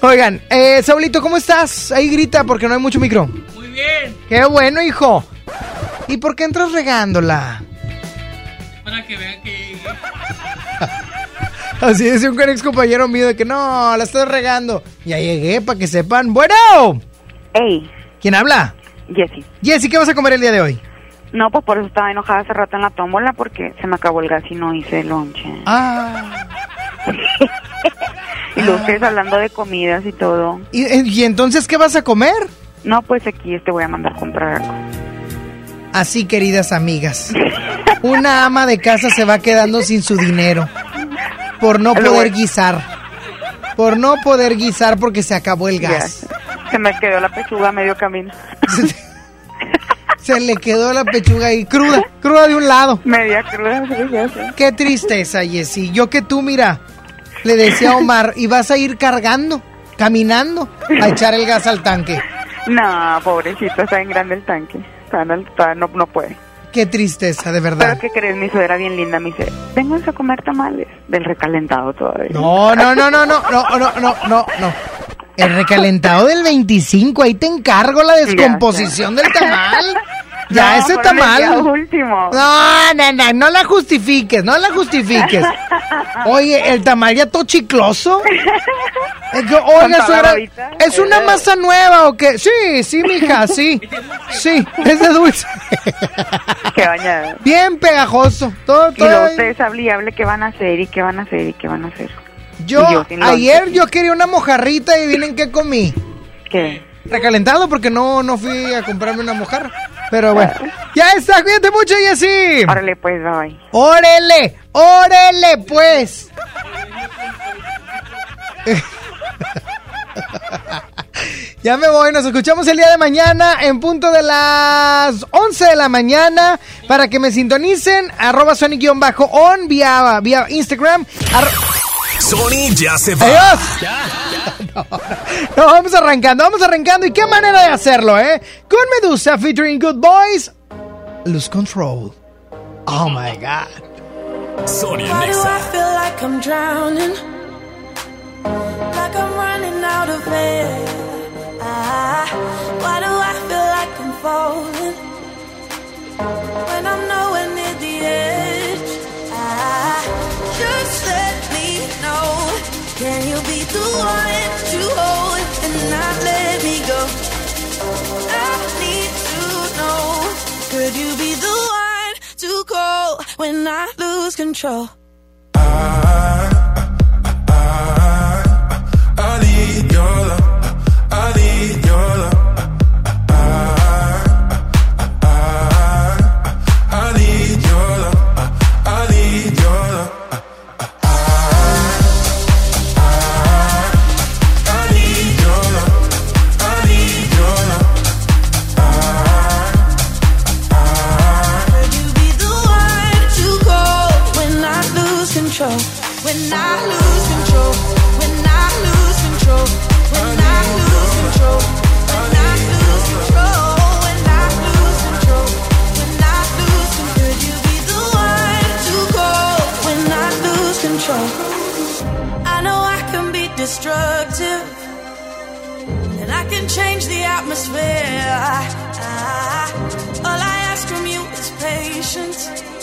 Oigan, eh, Saulito, ¿cómo estás? Ahí grita porque no hay mucho micro. Muy bien. Qué bueno, hijo. ¿Y por qué entras regándola? Para que vean que Así decía un ex compañero mío de que no, la estoy regando. Ya llegué para que sepan. Bueno. Hey. ¿Quién habla? Jessy. Jessy, ¿qué vas a comer el día de hoy? No, pues por eso estaba enojada hace rato en la tómbola porque se me acabó el gas y no hice lonche. Ah. y ustedes hablando de comidas y todo. ¿Y, ¿Y, entonces qué vas a comer? No, pues aquí te voy a mandar a comprar algo. Así, queridas amigas. Una ama de casa se va quedando sin su dinero por no poder guisar. Por no poder guisar porque se acabó el gas. Se me quedó la pechuga a medio camino. se le quedó la pechuga ahí cruda, cruda de un lado. Media cruda, Qué tristeza, Jessy. Yo que tú, mira, le decía a Omar, y vas a ir cargando, caminando, a echar el gas al tanque. No, pobrecito, está en grande el tanque. no, no puede. Qué tristeza, de verdad. Pero ¿qué crees? Mi suegra bien linda me dice, vengan a comer tamales. Del recalentado todavía. No, no, no, no, no, no, no, no, no, no. El recalentado del 25, ahí te encargo la descomposición del tamal. Ya, ese tamal. último. No, no, no, no la justifiques, no la justifiques. Oye, el tamal ya todo chicloso. oiga, suegra, ¿es una masa nueva o qué? Sí, sí, mija, sí. Sí, es de dulce. Qué. Bien pegajoso. Todo, todo. Y ustedes hable y hable qué van a hacer y qué van a hacer y qué van a hacer. Yo, ayer yo quería una mojarrita y miren qué comí. ¿Qué? Recalentado porque no, no fui a comprarme una mojarra. Pero bueno. Ya está, cuídate mucho, Jessy. Órale, pues, bye. Órale, órale, pues. ya me voy, nos escuchamos el día de mañana en punto de las 11 de la mañana para que me sintonicen arroba sonic-on vía, vía Instagram. Sony ya se va. ¡Adiós! No, vamos arrancando, vamos arrancando. ¿Y qué manera de hacerlo, eh? Con Medusa featuring Good Boys. Lose Control. Oh my God. Sony Why do I feel like I'm drowning? Like I'm running out of air. Ah, why do I feel like I'm falling? When I'm nowhere near the edge. Ah, just let me know. Can you be the one to hold and not let me go? I need to know. Could you be the one to call when I lose control? I, I, I need your love. I need your love. atmosphere. I, I, all I ask from you is patience.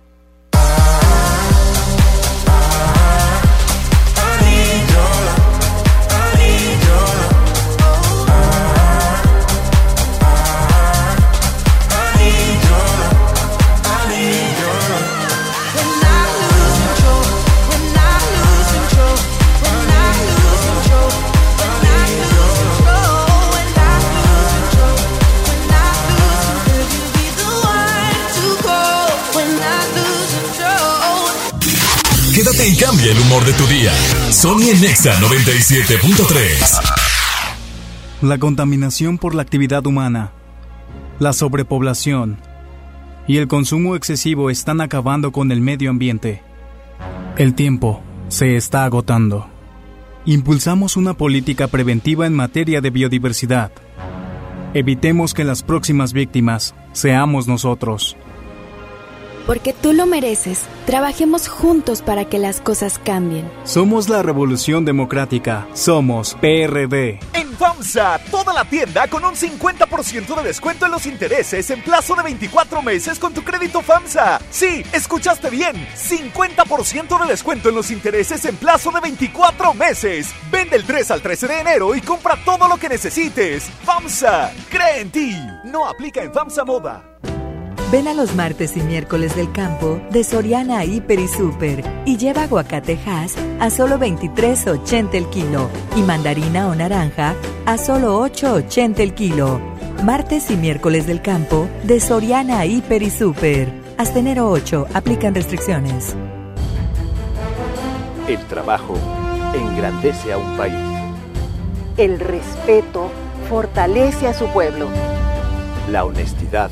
Y cambia el humor de tu día. Sony en Nexa 97.3. La contaminación por la actividad humana, la sobrepoblación y el consumo excesivo están acabando con el medio ambiente. El tiempo se está agotando. Impulsamos una política preventiva en materia de biodiversidad. Evitemos que las próximas víctimas seamos nosotros. Porque tú lo mereces, trabajemos juntos para que las cosas cambien. Somos la Revolución Democrática. Somos PRD. En FAMSA, toda la tienda con un 50% de descuento en los intereses en plazo de 24 meses con tu crédito FAMSA. Sí, escuchaste bien. 50% de descuento en los intereses en plazo de 24 meses. Vende el 3 al 13 de enero y compra todo lo que necesites. FAMSA, cree en ti. No aplica en FAMSA Moda. Ven a los martes y miércoles del campo de Soriana Hiper y Super y lleva aguacate Hass a solo 23.80 el kilo y mandarina o naranja a solo 8.80 el kilo. Martes y miércoles del campo de Soriana Hiper y Super. Hasta enero 8 aplican restricciones. El trabajo engrandece a un país. El respeto fortalece a su pueblo. La honestidad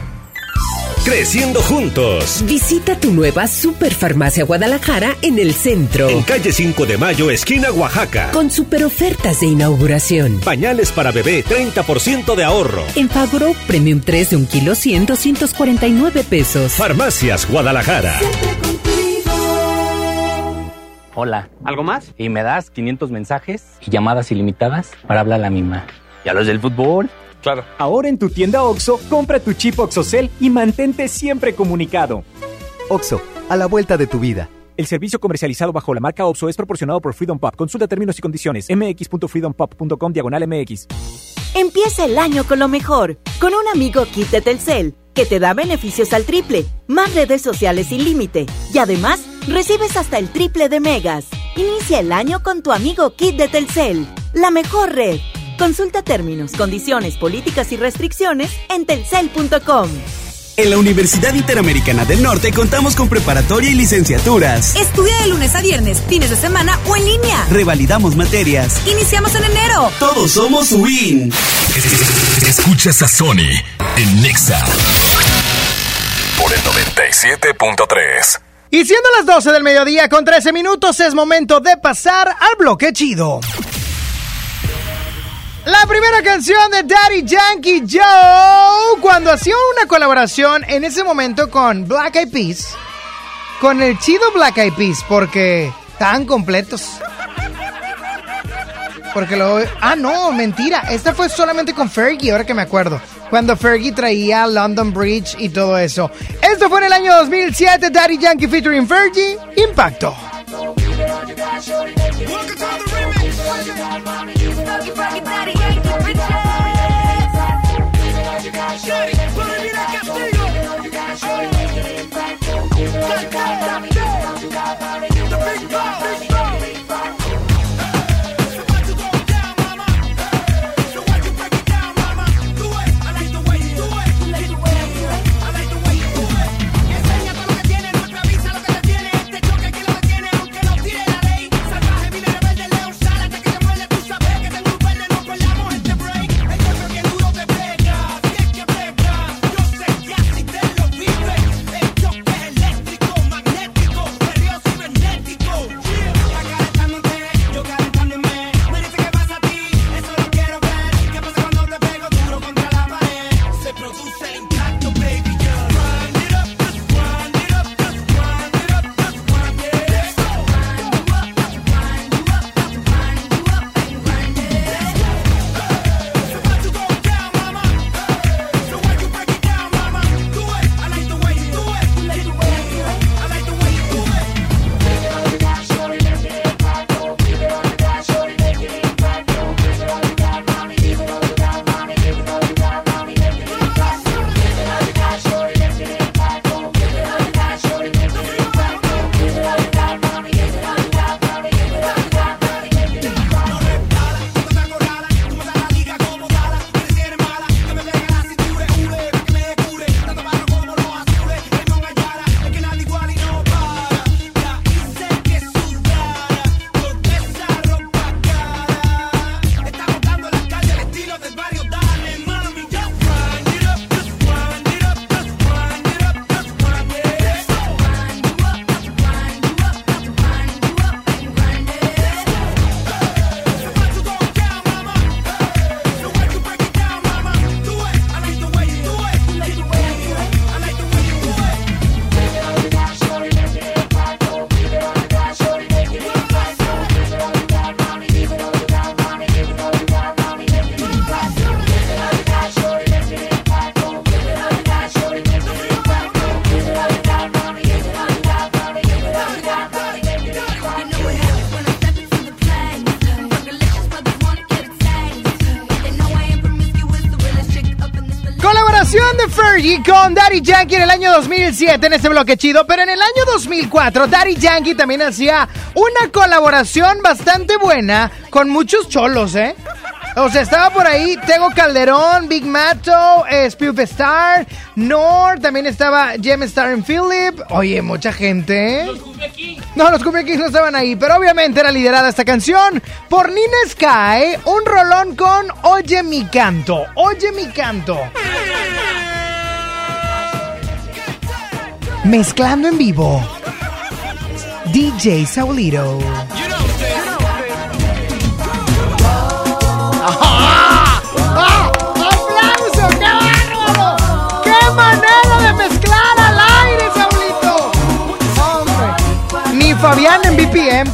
Creciendo juntos. Visita tu nueva Superfarmacia Guadalajara en el centro. En calle 5 de Mayo, esquina Oaxaca. Con super ofertas de inauguración. Pañales para bebé, 30% de ahorro. En Fagro, Premium 3 de un kilo 100, 249 pesos. Farmacias Guadalajara. Hola. ¿Algo más? Y me das 500 mensajes y llamadas ilimitadas para hablar a la misma. ¿Y a los del fútbol? Claro. Ahora en tu tienda OXO, compra tu chip OXOCEL y mantente siempre comunicado. OXO, a la vuelta de tu vida. El servicio comercializado bajo la marca OXO es proporcionado por Freedom Pop. Consulta términos y condiciones. mx.freedompop.com diagonal mx. Empieza el año con lo mejor, con un amigo kit de Telcel, que te da beneficios al triple, más redes sociales sin límite, y además recibes hasta el triple de megas. Inicia el año con tu amigo kit de Telcel, la mejor red. Consulta términos, condiciones, políticas y restricciones en telcel.com. En la Universidad Interamericana del Norte contamos con preparatoria y licenciaturas. Estudia de lunes a viernes, fines de semana o en línea. Revalidamos materias. Iniciamos en enero. Todos somos WIN. Escuchas a Sony en Nexa por el 97.3. Y siendo las 12 del mediodía con 13 minutos, es momento de pasar al bloque chido. La primera canción de Daddy Yankee Joe, cuando hacía una colaboración en ese momento con Black Eyed Peas, con el chido Black Eyed Peas, porque estaban completos. Porque lo. Ah, no, mentira. Esta fue solamente con Fergie, ahora que me acuerdo. Cuando Fergie traía London Bridge y todo eso. Esto fue en el año 2007, Daddy Yankee featuring Fergie, Impacto. Rockin' daddy, ain't the bitches. Shut Fergie con Daddy Yankee en el año 2007 en este bloque chido, pero en el año 2004 Daddy Yankee también hacía una colaboración bastante buena con muchos cholos, ¿eh? O sea, estaba por ahí Tego Calderón, Big Mato, eh, Star, Nord, también estaba Jem Star and Philip. Oye, mucha gente. ¿eh? Los. No, los Cumbia Kings no estaban ahí, pero obviamente era liderada esta canción por Nina Sky, un rolón con Oye mi canto, Oye mi canto. Mezclando en vivo, DJ Saulito. ¡Ah! ¡Aplauso! ¡Qué bárbaro! ¡Qué manera de mezclar al aire, Saulito! ¡Hombre! Ni Fabián en BPM,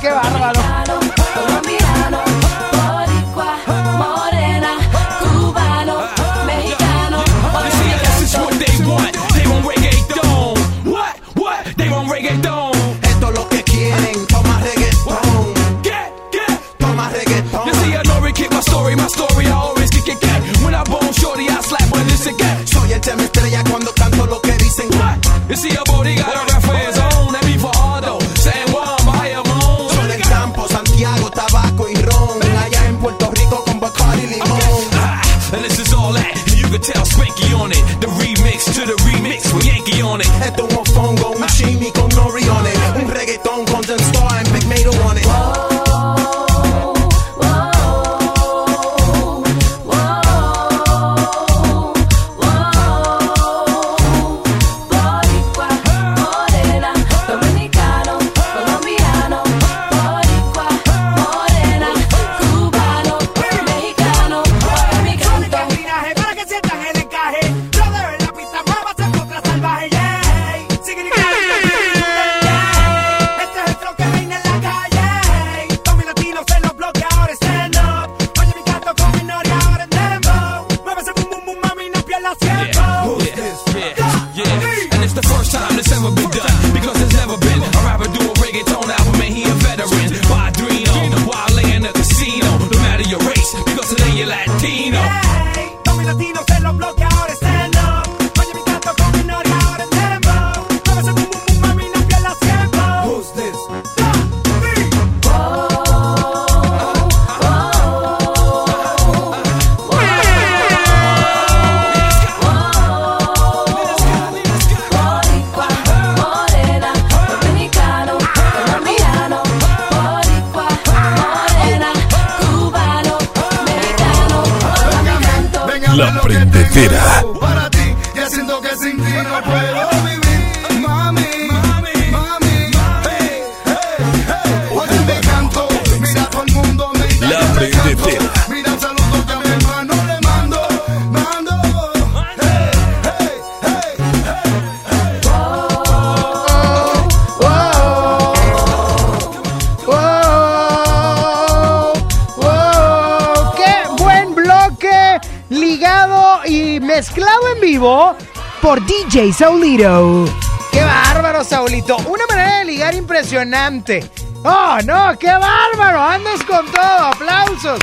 DJ Saulito. ¡Qué bárbaro, Saulito! Una manera de ligar impresionante. ¡Oh, no! ¡Qué bárbaro! ¡Andas con todo! ¡Aplausos!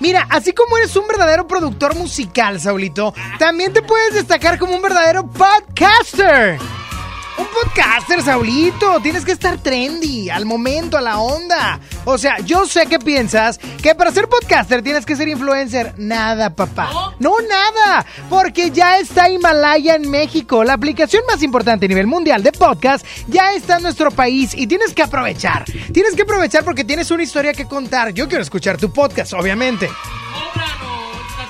Mira, así como eres un verdadero productor musical, Saulito, también te puedes destacar como un verdadero podcaster. Un podcaster, Saulito. Tienes que estar trendy, al momento, a la onda. O sea, yo sé que piensas que para ser podcaster tienes que ser influencer. Nada, papá. No, nada. Porque ya está Himalaya en México. La aplicación más importante a nivel mundial de podcast ya está en nuestro país y tienes que aprovechar. Tienes que aprovechar porque tienes una historia que contar. Yo quiero escuchar tu podcast, obviamente.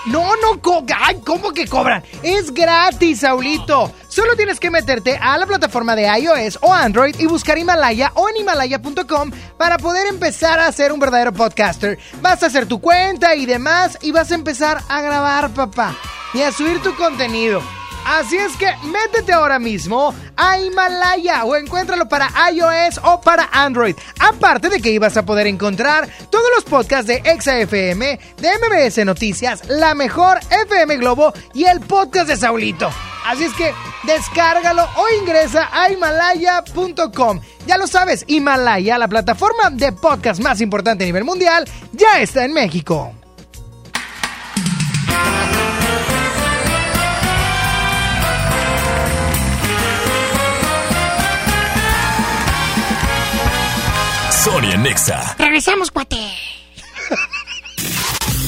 No, no, co ay, ¿cómo que cobran? Es gratis, Saulito. Solo tienes que meterte a la plataforma de iOS o Android y buscar Himalaya o en himalaya.com para poder empezar a ser un verdadero podcaster. Vas a hacer tu cuenta y demás y vas a empezar a grabar, papá, y a subir tu contenido. Así es que métete ahora mismo a Himalaya o encuéntralo para iOS o para Android. Aparte de que ibas a poder encontrar todos los podcasts de ExaFM, de MBS Noticias, La Mejor FM Globo y el podcast de Saulito. Así es que descárgalo o ingresa a himalaya.com. Ya lo sabes, Himalaya, la plataforma de podcast más importante a nivel mundial, ya está en México. Sonia Nexa. Regresamos, cuate.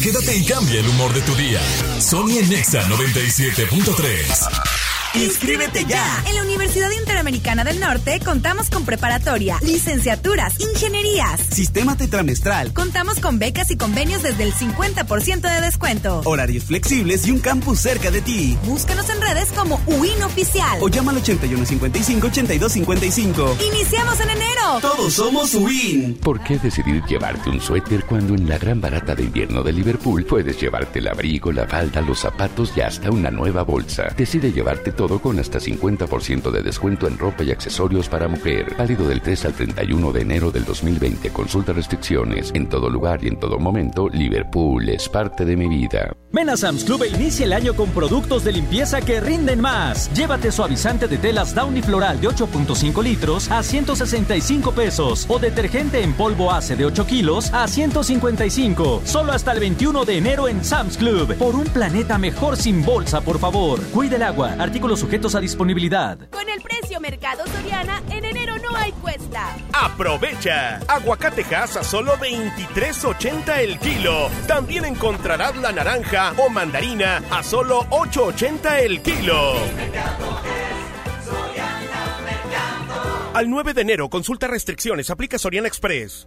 Quédate y cambia el humor de tu día. Sonia Nexa 97.3. ¡Inscríbete ya! En la Universidad Interamericana del Norte contamos con preparatoria, licenciaturas, ingenierías. Sistema tetramestral. Contamos con becas y convenios desde el 50% de descuento. Horarios flexibles y un campus cerca de ti. Búscanos en redes como UIN Oficial. O llama al 8155-8255. ¡Iniciamos en enero! Todos somos UIN. ¿Por qué decidir llevarte un suéter cuando en la gran barata de invierno de Liverpool puedes llevarte el abrigo, la falda, los zapatos y hasta una nueva bolsa? Decide llevarte todo con hasta 50% de descuento en ropa y accesorios para mujer. Válido del 3 al 31 de enero del 2020. Consulta restricciones. En todo lugar y en todo momento, Liverpool es parte de mi vida. Ven a Sam's Club e inicia el año con productos de limpieza que rinden más. Llévate suavizante de telas Downy Floral de 8.5 litros a 165 pesos o detergente en polvo ACE de 8 kilos a 155. Solo hasta el 21 de enero en Sam's Club. Por un planeta mejor sin bolsa, por favor. Cuide el agua. Artículos sujetos a disponibilidad. Con el precio Mercado Soriana, en enero no hay cuesta. ¡Aprovecha! Aguacatejas a solo 23.80 el kilo. También encontrarás la naranja o mandarina a solo 8.80 el kilo. Al 9 de enero, consulta restricciones, aplica Soriana Express.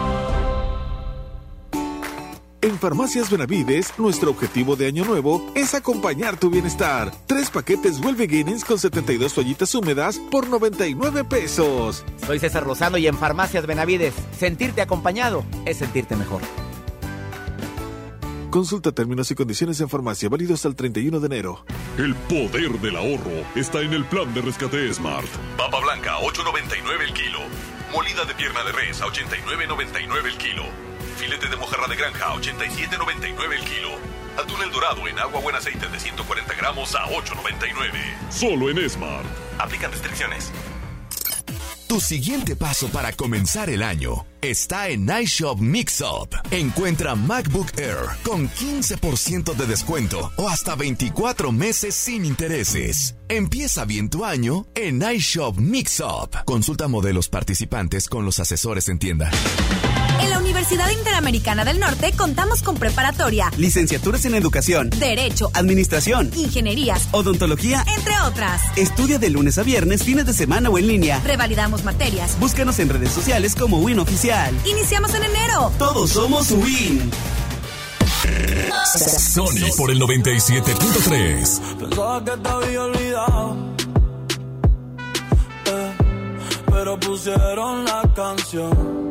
En Farmacias Benavides, nuestro objetivo de año nuevo es acompañar tu bienestar. Tres paquetes Well Beginnings con 72 toallitas húmedas por 99 pesos. Soy César Lozano y en Farmacias Benavides, sentirte acompañado es sentirte mejor. Consulta términos y condiciones en farmacia, válido hasta el 31 de enero. El poder del ahorro está en el plan de rescate Smart. Papa blanca, 8.99 el kilo. Molida de pierna de res a 89.99 el kilo. Filete de mojarra de granja a 87.99 el kilo. Atún el dorado en agua buen aceite de 140 gramos a 8.99. Solo en Smart. Aplican restricciones. Tu siguiente paso para comenzar el año está en iShop Mixup. Encuentra MacBook Air con 15% de descuento o hasta 24 meses sin intereses. Empieza bien tu año en iShop Mixup. Consulta modelos participantes con los asesores en tienda. En la Universidad Interamericana del Norte contamos con preparatoria, Licenciaturas en educación, Derecho, administración, Ingenierías, odontología. entre otras. Estudia de lunes a viernes, fines de semana o en línea. Revalidamos materias. Búscanos en redes sociales como Win Oficial. Iniciamos en enero. Todos somos Win. Sony por el 97.3. Pensaba que te había olvidado. eh, pero pusieron la canción.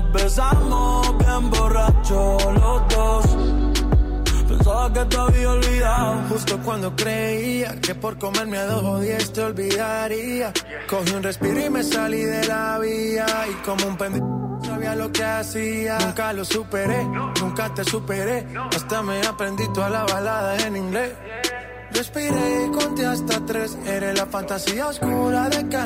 nos besamos bien borracho los dos. Pensaba que te había olvidado. Justo cuando creía que por comerme a dos o te olvidaría. Cogí un respiro y me salí de la vía. Y como un pendejo sabía lo que hacía. Nunca lo superé, nunca te superé. Hasta me aprendí toda la balada en inglés. Respiré y conté hasta tres. Eres la fantasía oscura de Kanye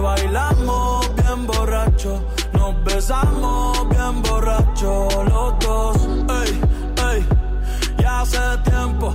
bailamos bien borracho, nos besamos bien borracho los dos. Ey, ey, ya hace tiempo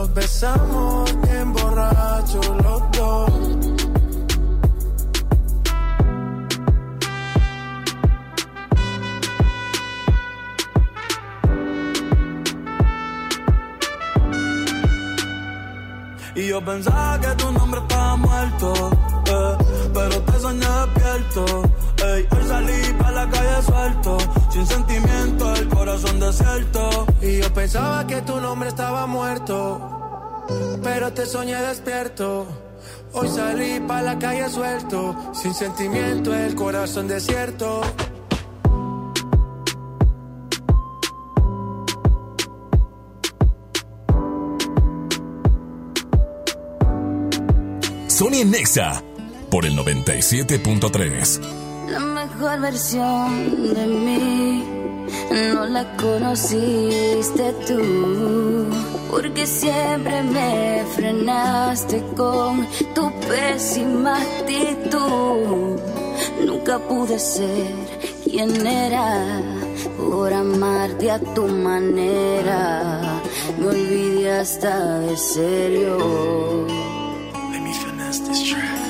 nos besamos bien borrachos los dos. Y yo pensaba que tu nombre estaba muerto, pero te soñé despierto. Hoy salí para la calle suelto, sin sentimiento, el corazón desierto. Y yo pensaba que tu nombre estaba muerto, pero te soñé despierto. Hoy salí para la calle suelto, sin sentimiento, el corazón desierto. Sony Nexa por el 97.3. La mejor versión de mí no la conociste tú, porque siempre me frenaste con tu pésima actitud. Nunca pude ser quien era por amarte a tu manera. Me olvidé hasta de serio. Let me this track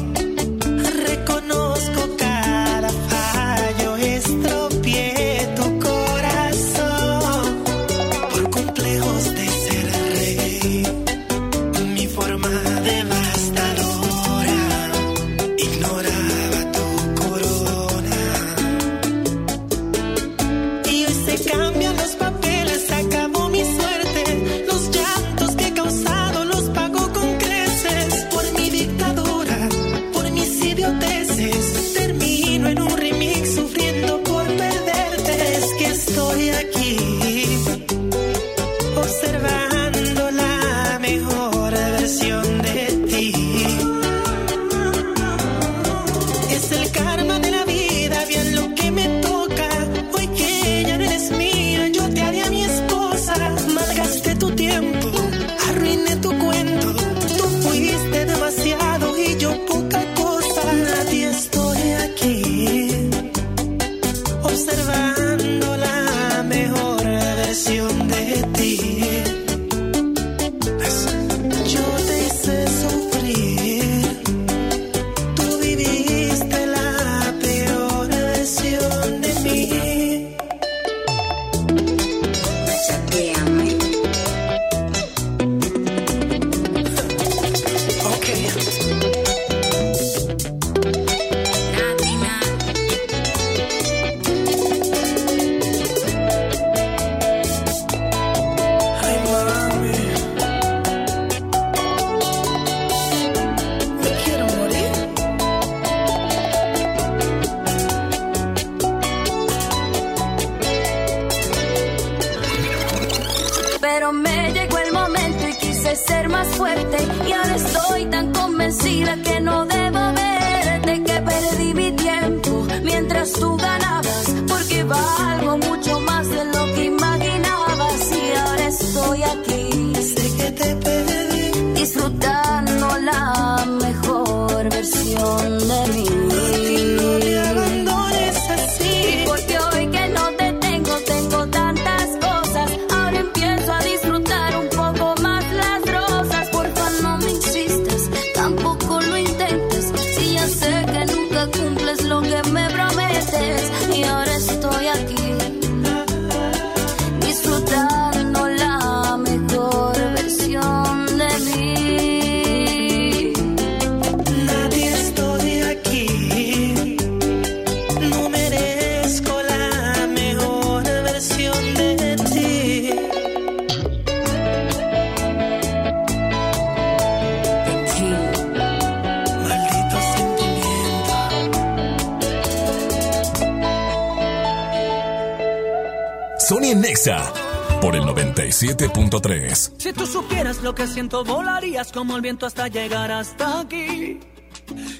volarías como el viento hasta llegar hasta aquí.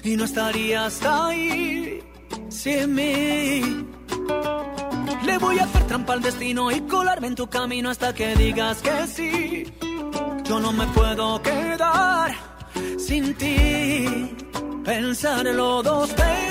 Y no estarías ahí sin mí. Le voy a hacer trampa al destino y colarme en tu camino hasta que digas que sí. Yo no me puedo quedar sin ti. Pensarlo dos veces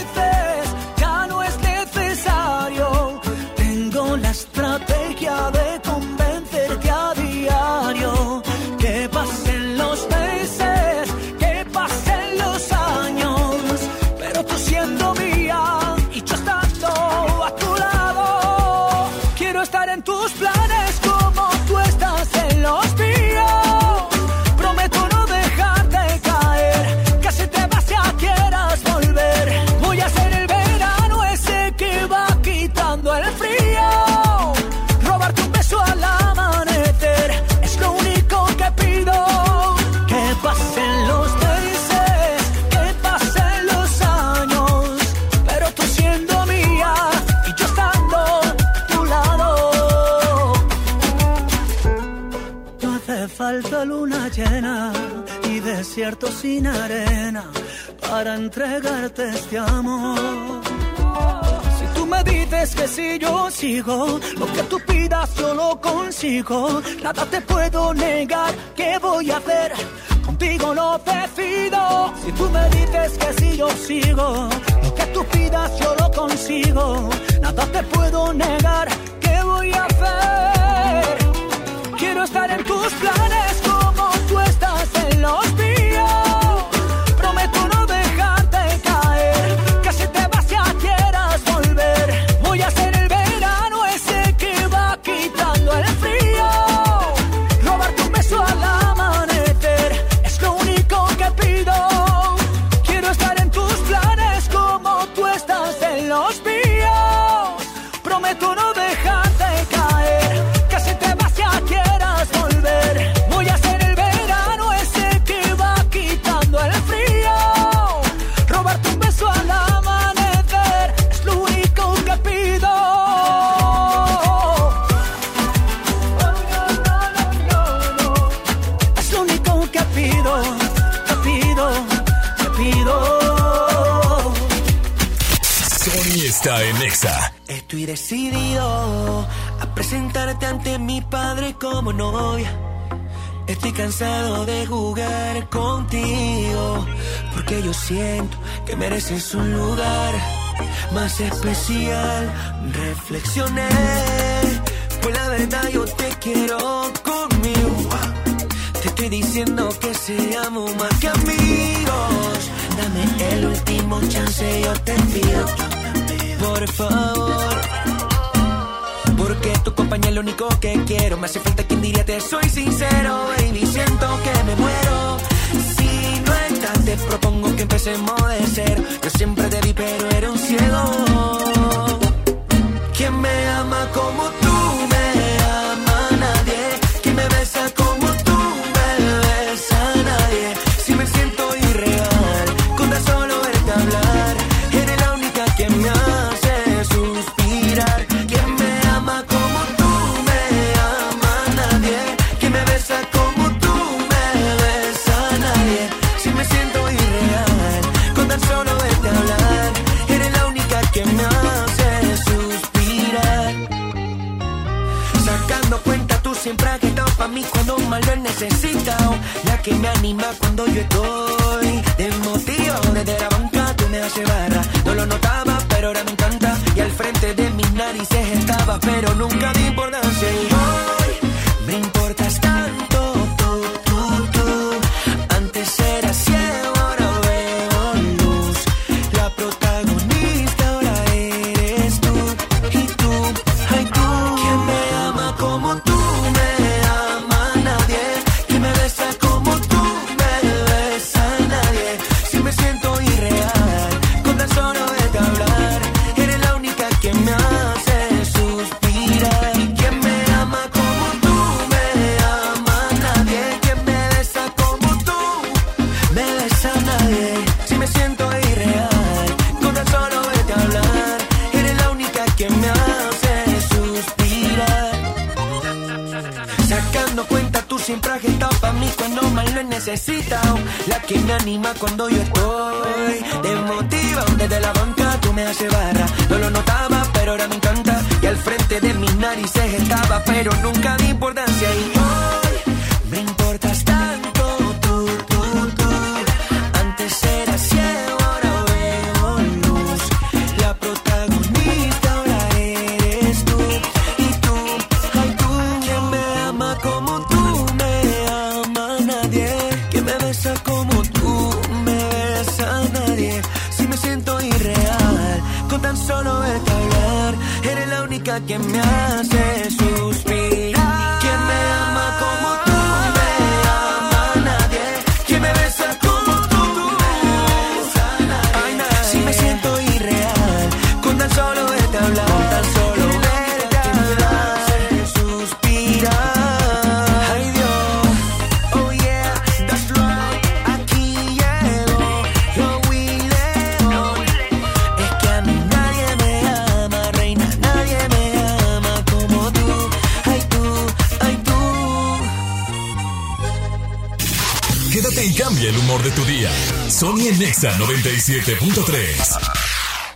falta luna llena y desierto sin arena para entregarte este amor. Si tú me dices que si yo sigo, lo que tú pidas yo lo consigo. Nada te puedo negar, ¿qué voy a hacer? Contigo no decido. Si tú me dices que si yo sigo, lo que tú pidas yo lo consigo. Nada te puedo negar, ¿qué voy a hacer? quiero estar en tus planes. ante mi padre como novia. Estoy cansado de jugar contigo, porque yo siento que mereces un lugar más especial. Reflexioné, pues la verdad yo te quiero conmigo. Te estoy diciendo que seamos más que amigos. Dame el último chance, yo te pido, por favor juro que tu compañía es lo único que quiero. Me hace falta quien diría te soy sincero, baby. Siento que me muero. Si no estás, te propongo que empecemos de cero. Yo siempre te vi, pero era un ciego. ¿Quién me ama como tú? necesitado, la que me anima cuando yo estoy desmotivado. Desde la banca tú me haces barra, no lo notaba, pero ahora me encanta. Y al frente de mis narices estaba, pero nunca di importancia. narices estaba, pero nunca di importancia. Y Exa 97.3.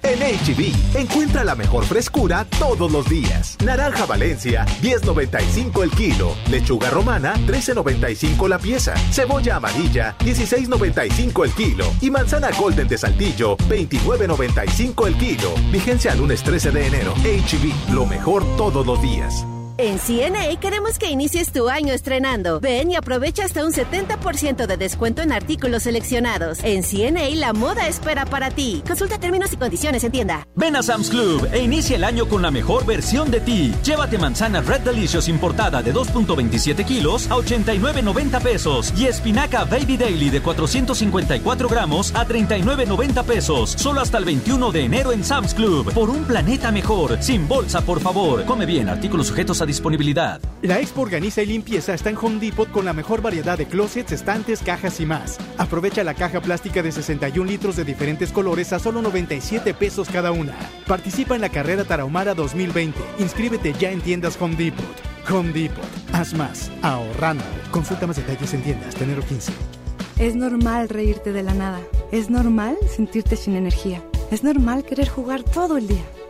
En HB, encuentra la mejor frescura todos los días. Naranja Valencia, 10.95 el kilo. Lechuga romana, 13.95 la pieza. Cebolla amarilla, 16.95 el kilo. Y manzana golden de saltillo, 29.95 el kilo. Vigencia lunes 13 de enero. HB, lo mejor todos los días. En CNA queremos que inicies tu año estrenando. Ven y aprovecha hasta un 70% de descuento en artículos seleccionados. En CNA la moda espera para ti. Consulta términos y condiciones en tienda. Ven a Sam's Club e inicia el año con la mejor versión de ti. Llévate manzana Red Delicious importada de 2.27 kilos a 89.90 pesos y espinaca Baby Daily de 454 gramos a 39.90 pesos. Solo hasta el 21 de enero en Sam's Club. Por un planeta mejor. Sin bolsa, por favor. Come bien. Artículos sujetos a disponibilidad. La Expo Organiza y Limpieza está en Home Depot con la mejor variedad de closets, estantes, cajas y más. Aprovecha la caja plástica de 61 litros de diferentes colores a solo 97 pesos cada una. Participa en la carrera Tarahumara 2020. Inscríbete ya en tiendas Home Depot. Home Depot. Haz más. Ahorrando. Consulta más detalles en tiendas. Tenero 15. Es normal reírte de la nada. Es normal sentirte sin energía. Es normal querer jugar todo el día.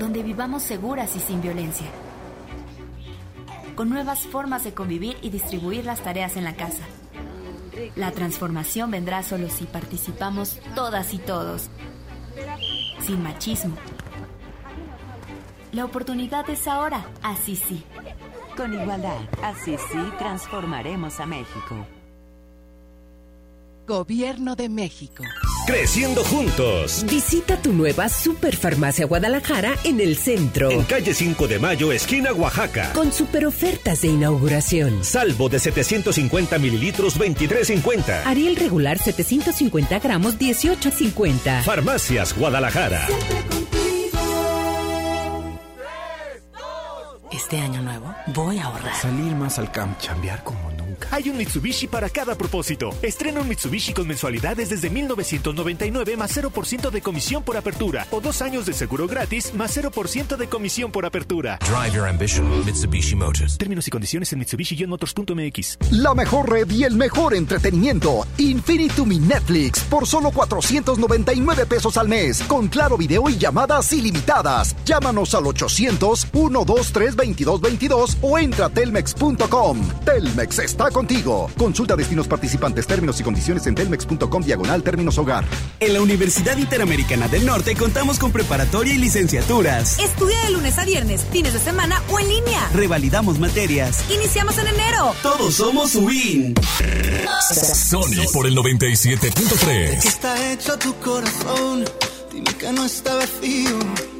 donde vivamos seguras y sin violencia. Con nuevas formas de convivir y distribuir las tareas en la casa. La transformación vendrá solo si participamos todas y todos, sin machismo. La oportunidad es ahora, así sí. Con igualdad, así sí transformaremos a México. Gobierno de México. Creciendo juntos. Visita tu nueva Superfarmacia Guadalajara en el centro. En calle 5 de Mayo, esquina Oaxaca. Con super ofertas de inauguración. Salvo de 750 mililitros, 23.50. Ariel regular 750 gramos, 18.50. Farmacias Guadalajara. Este año nuevo voy a ahorrar. Salir más al camp, chambear como nunca. Hay un Mitsubishi para cada propósito. Estrena un Mitsubishi con mensualidades desde 1999 más 0% de comisión por apertura o dos años de seguro gratis más 0% de comisión por apertura. Drive your ambition, Mitsubishi Motors. Términos y condiciones en mitsubishi-motors.mx. La mejor red y el mejor entretenimiento. Infinitum y Netflix por solo 499 pesos al mes. Con claro video y llamadas ilimitadas. Llámanos al 800 123 2222 o entra a telmex.com. Telmex está contigo. Consulta destinos participantes, términos y condiciones en telmex.com diagonal términos hogar. En la Universidad Interamericana del Norte contamos con preparatoria y licenciaturas. Estudia de lunes a viernes, fines de semana o en línea. Revalidamos materias. Iniciamos en enero. Todos somos WIN. Sony por el 97.3. Está hecho tu corazón. Dime que no está vacío.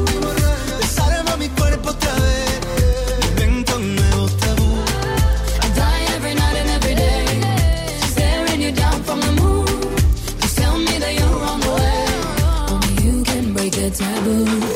taboo.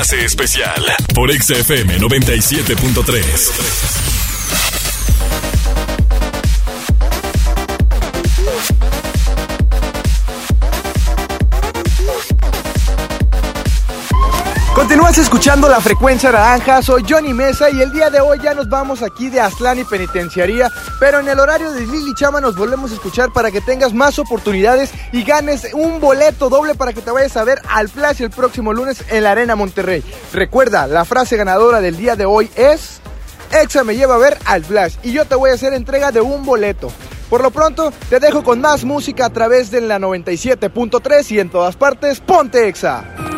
Especial por XFM 97.3. Continúas escuchando la frecuencia naranja, soy Johnny Mesa y el día de hoy ya nos vamos aquí de Aztlán y Penitenciaría, pero en el horario de Lili Chama nos volvemos a escuchar para que tengas más oportunidades y ganes un boleto doble para que te vayas a ver al Flash el próximo lunes en la Arena Monterrey. Recuerda, la frase ganadora del día de hoy es, Exa me lleva a ver al Flash y yo te voy a hacer entrega de un boleto. Por lo pronto, te dejo con más música a través de la 97.3 y en todas partes, ponte Exa.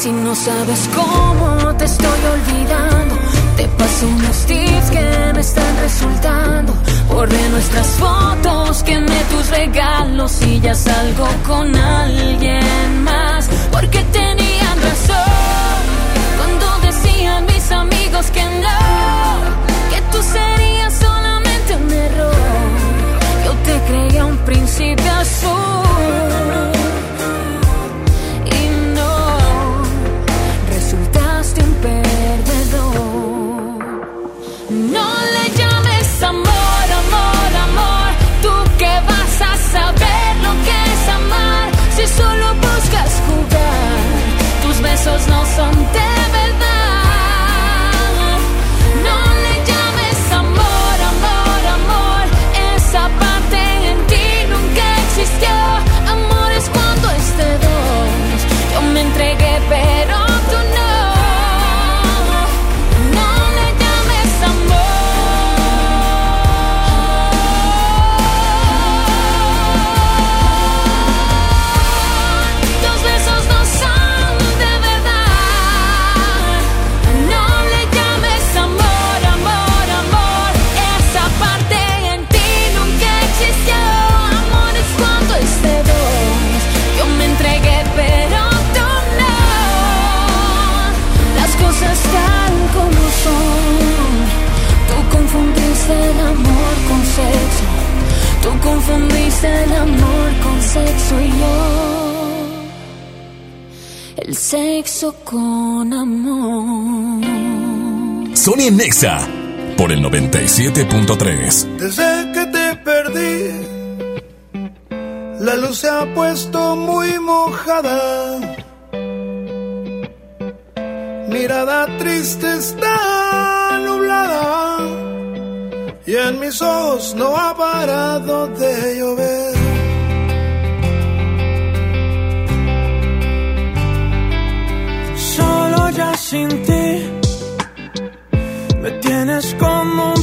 Si no sabes cómo te estoy olvidando, te paso unos tips que me están resultando. Borré nuestras fotos, quemé tus regalos y ya salgo con alguien más. Porque tenían razón cuando decían mis amigos que no, te creía un príncipe azul. Sexo y yo. El sexo con amor. Sony Nexa por el 97.3. Desde que te perdí, La luz se ha puesto muy mojada. Mirada triste está nublada. Y en mis ojos no ha parado de llover. Sin ti. Me tienes como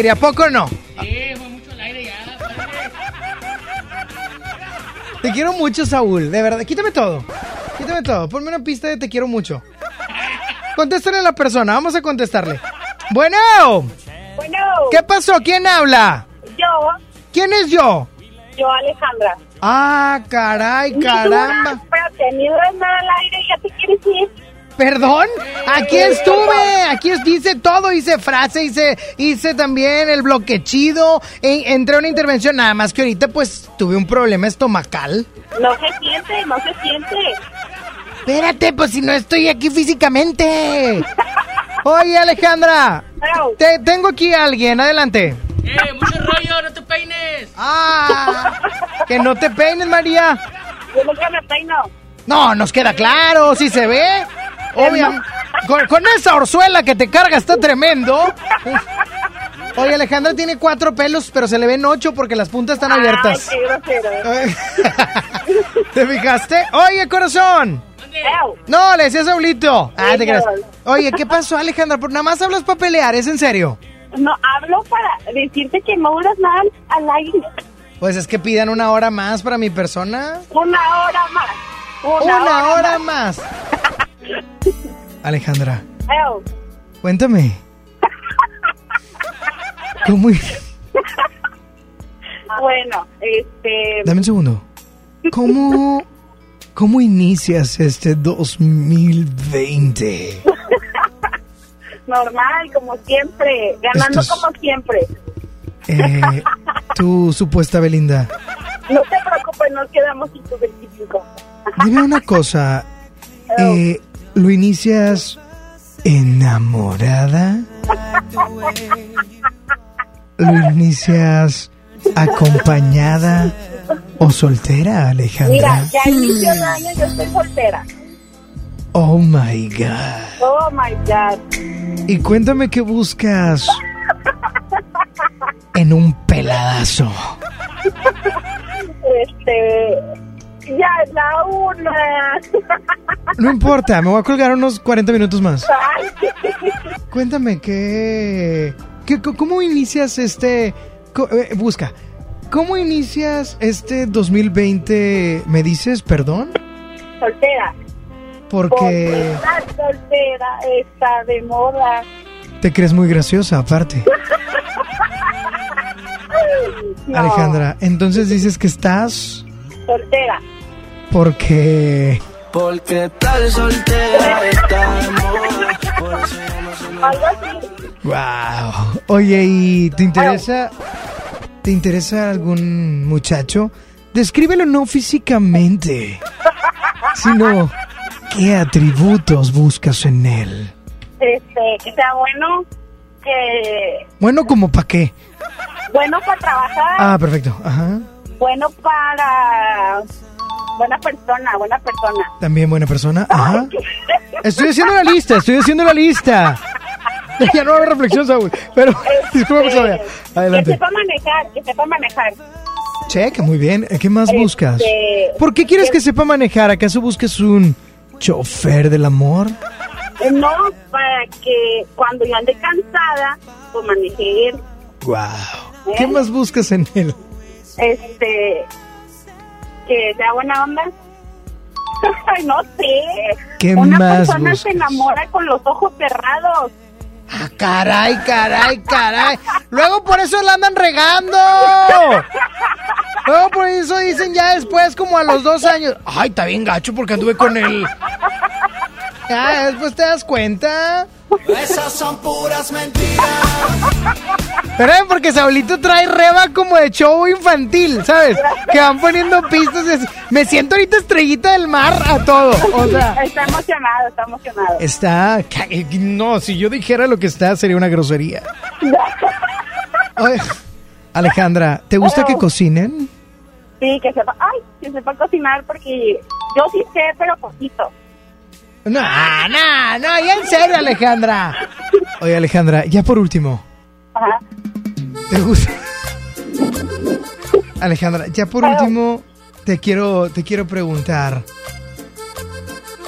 aire, ¿a poco no? Te quiero mucho, Saúl, de verdad. Quítame todo. Quítame todo. Ponme una pista de te quiero mucho. Contéstale a la persona. Vamos a contestarle. Bueno. Bueno. ¿Qué pasó? ¿Quién habla? Yo, ¿Quién es yo? yo Alejandra. Ah, caray, caramba. Espérate, ni nada al aire, ya te quieres ir. ¿Perdón? Aquí estuve, aquí es- hice todo, hice frase, hice, hice también el bloque chido, en- entré a una intervención, nada más que ahorita pues tuve un problema estomacal. No se siente, no se siente. Espérate, pues si no estoy aquí físicamente. Oye, Alejandra, te, tengo aquí a alguien, adelante. ¡Eh, mucho rollo! ¡No te peines! Ah, que no te peines, María. Yo nunca me peino. No, nos queda claro, si se ve. Obviamente. Con, con esa orzuela que te carga está tremendo. Oye, Alejandra tiene cuatro pelos, pero se le ven ocho porque las puntas están abiertas. Ay. ¿Te fijaste? Oye, corazón. No, le decía Saulito. Ah, te creas. Oye, ¿qué pasó, Alejandra? Por nada más hablas para pelear, ¿es en serio? No, hablo para decirte que no duras nada al aire. Pues es que pidan una hora más para mi persona. Una hora más. Una, Una, hora, más. Alejandra, Ew. cuéntame. ¿Cómo? Bueno, este... Dame un segundo. ¿Cómo, cómo inicias este 2020? Normal, como siempre. Ganando es- como siempre. Eh, tu supuesta Belinda. No te preocupes, nos quedamos sin tu 25. Dime una cosa. eh, ¿Lo inicias enamorada? ¿Lo inicias acompañada o soltera, Mira, Alejandra? ya inició el año, yo estoy soltera. Oh my God. Oh my God. Y cuéntame qué buscas en un peladazo. Este. Ya es la una. No importa, me voy a colgar unos 40 minutos más. Cuéntame qué, qué cómo inicias este eh, busca. ¿Cómo inicias este 2020? ¿Me dices, perdón? Soltera. Porque Porque la soltera está de moda. te crees muy graciosa, aparte. No, Alejandra, entonces dices que estás Soltera. Porque Porque tal soltera. Wow. Oye, ¿y te interesa te interesa algún muchacho? Descríbelo no físicamente, sino qué atributos buscas en él. Este, que sea bueno, que. Bueno, como para qué. Bueno para trabajar. Ah, perfecto. Ajá. Bueno para. Buena persona, buena persona. También buena persona. Ajá. Estoy haciendo la lista, estoy haciendo la lista. Ya no hago reflexión, Saúl. Pero, disculpa, Claudia. Que Adelante. sepa manejar, que sepa manejar. Check, muy bien. ¿Qué más Este, buscas? ¿Por qué quieres que sepa manejar? ¿Acaso busques un chofer del amor? Eh, No, para que cuando yo ande cansada, pues maneje él. Wow. ¿Qué más buscas en él? Este, que sea buena onda. Ay, no sé. ¿Qué Una más persona buscas? se enamora con los ojos cerrados. Ah, caray, caray, caray. Luego por eso la andan regando. Luego por eso dicen ya después, como a los dos años. Ay, está bien gacho porque anduve con él. Ya, después te das cuenta. Esas son puras mentiras. Pero es porque Saulito trae reba como de show infantil, ¿sabes? Que van poniendo pistas y así. Me siento ahorita estrellita del mar a todo. O sea, Está emocionado, está emocionado. está. No, si yo dijera lo que está, sería una grosería. Oye, Alejandra, ¿te gusta que cocinen? Sí, que sepa, ay, que sepa cocinar porque yo sí sé, pero poquito. No, no, no, ya en serio, Alejandra. Oye, Alejandra, ya por último, Ajá. ¿te gusta? Alejandra, ya por último, te quiero, te quiero preguntar.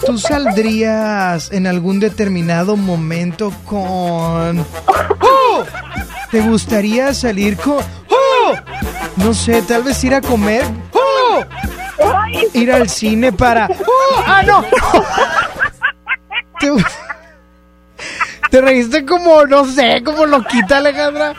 ¿Tú saldrías en algún determinado momento con... ¡Oh! ¿Te gustaría salir con... ¡Oh! No sé, tal vez ir a comer. ¡Oh! Ir al cine para... ¡Oh! ¡Ah, no! ¿Te, te reíste como, no sé, como loquita, Alejandra.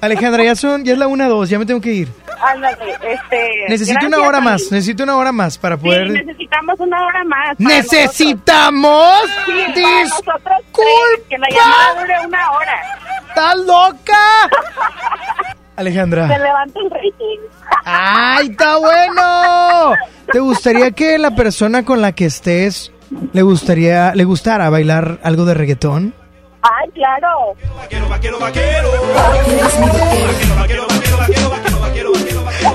Alejandra, ya son, ya es la una dos, ya me tengo que ir. Ándale, este. Necesito una hora más, necesito una hora más para Sí, poder... necesitamos una hora más. ¿Necesitamos? Sí, para Dis- nosotros tres, que la llamada dure una hora. ¿Estás loca? Alejandra. Se levanta el rating. ¡Ay, está bueno! ¿Te gustaría que la persona con la que estés le gustaría, le gustara bailar algo de reggaetón? Ay, claro.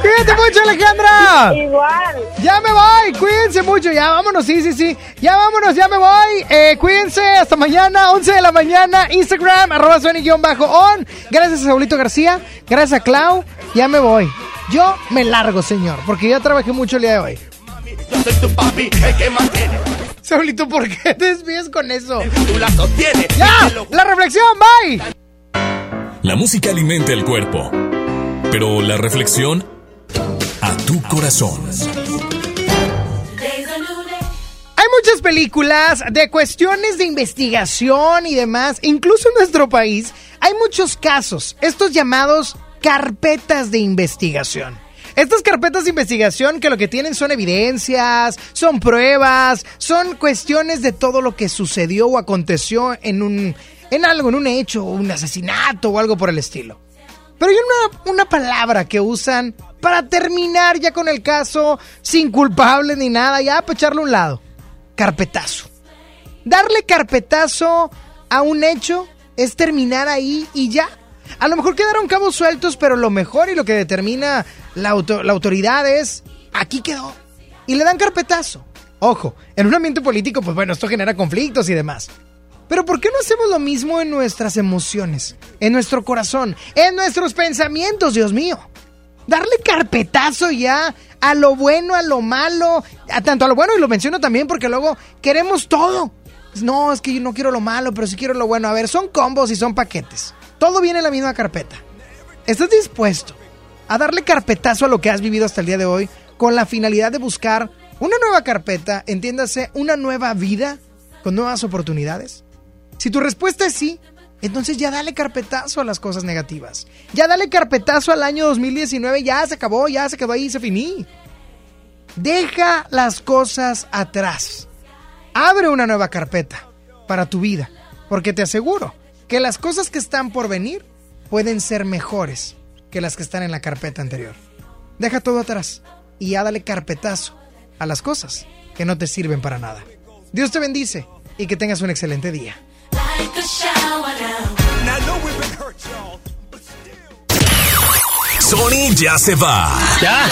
Cuídate mucho, Alejandra. Igual. Ya me voy, cuídense mucho, ya vámonos, sí, sí, sí. Ya vámonos, ya me voy. Eh, cuídense, hasta mañana, 11 de la mañana, Instagram, arroba Sony-on. Gracias a Saulito García, gracias a Clau, ya me voy. Yo me largo, señor, porque ya trabajé mucho el día de hoy. Yo soy tu papi, el que mantiene. Saulito, ¿por qué te desvíes con eso? Tú la sostienes. ¡Ya! ¡La reflexión, bye! La música alimenta el cuerpo, pero la reflexión a tu corazón. Hay muchas películas de cuestiones de investigación y demás. Incluso en nuestro país hay muchos casos, estos llamados carpetas de investigación. Estas carpetas de investigación que lo que tienen son evidencias, son pruebas, son cuestiones de todo lo que sucedió o aconteció en un en algo, en un hecho, un asesinato o algo por el estilo. Pero hay una, una palabra que usan para terminar ya con el caso sin culpable ni nada, ya para echarlo a un lado. Carpetazo. Darle carpetazo a un hecho es terminar ahí y ya. A lo mejor quedaron cabos sueltos, pero lo mejor y lo que determina la, auto- la autoridad es, aquí quedó. Y le dan carpetazo. Ojo, en un ambiente político, pues bueno, esto genera conflictos y demás. Pero ¿por qué no hacemos lo mismo en nuestras emociones, en nuestro corazón, en nuestros pensamientos, Dios mío? Darle carpetazo ya a lo bueno, a lo malo, a tanto a lo bueno y lo menciono también porque luego queremos todo. No, es que yo no quiero lo malo, pero sí quiero lo bueno. A ver, son combos y son paquetes. Todo viene en la misma carpeta. ¿Estás dispuesto a darle carpetazo a lo que has vivido hasta el día de hoy con la finalidad de buscar una nueva carpeta, entiéndase, una nueva vida con nuevas oportunidades? Si tu respuesta es sí, entonces ya dale carpetazo a las cosas negativas. Ya dale carpetazo al año 2019, ya se acabó, ya se quedó ahí, se finí. Deja las cosas atrás. Abre una nueva carpeta para tu vida, porque te aseguro que las cosas que están por venir pueden ser mejores que las que están en la carpeta anterior. Deja todo atrás y ya dale carpetazo a las cosas que no te sirven para nada. Dios te bendice y que tengas un excelente día. Sony ya se va. ¿Ya?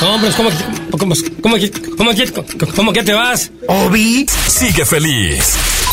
No, hombre, ¿cómo, cómo, cómo, cómo, cómo, cómo que te vas? Obi. Sigue feliz.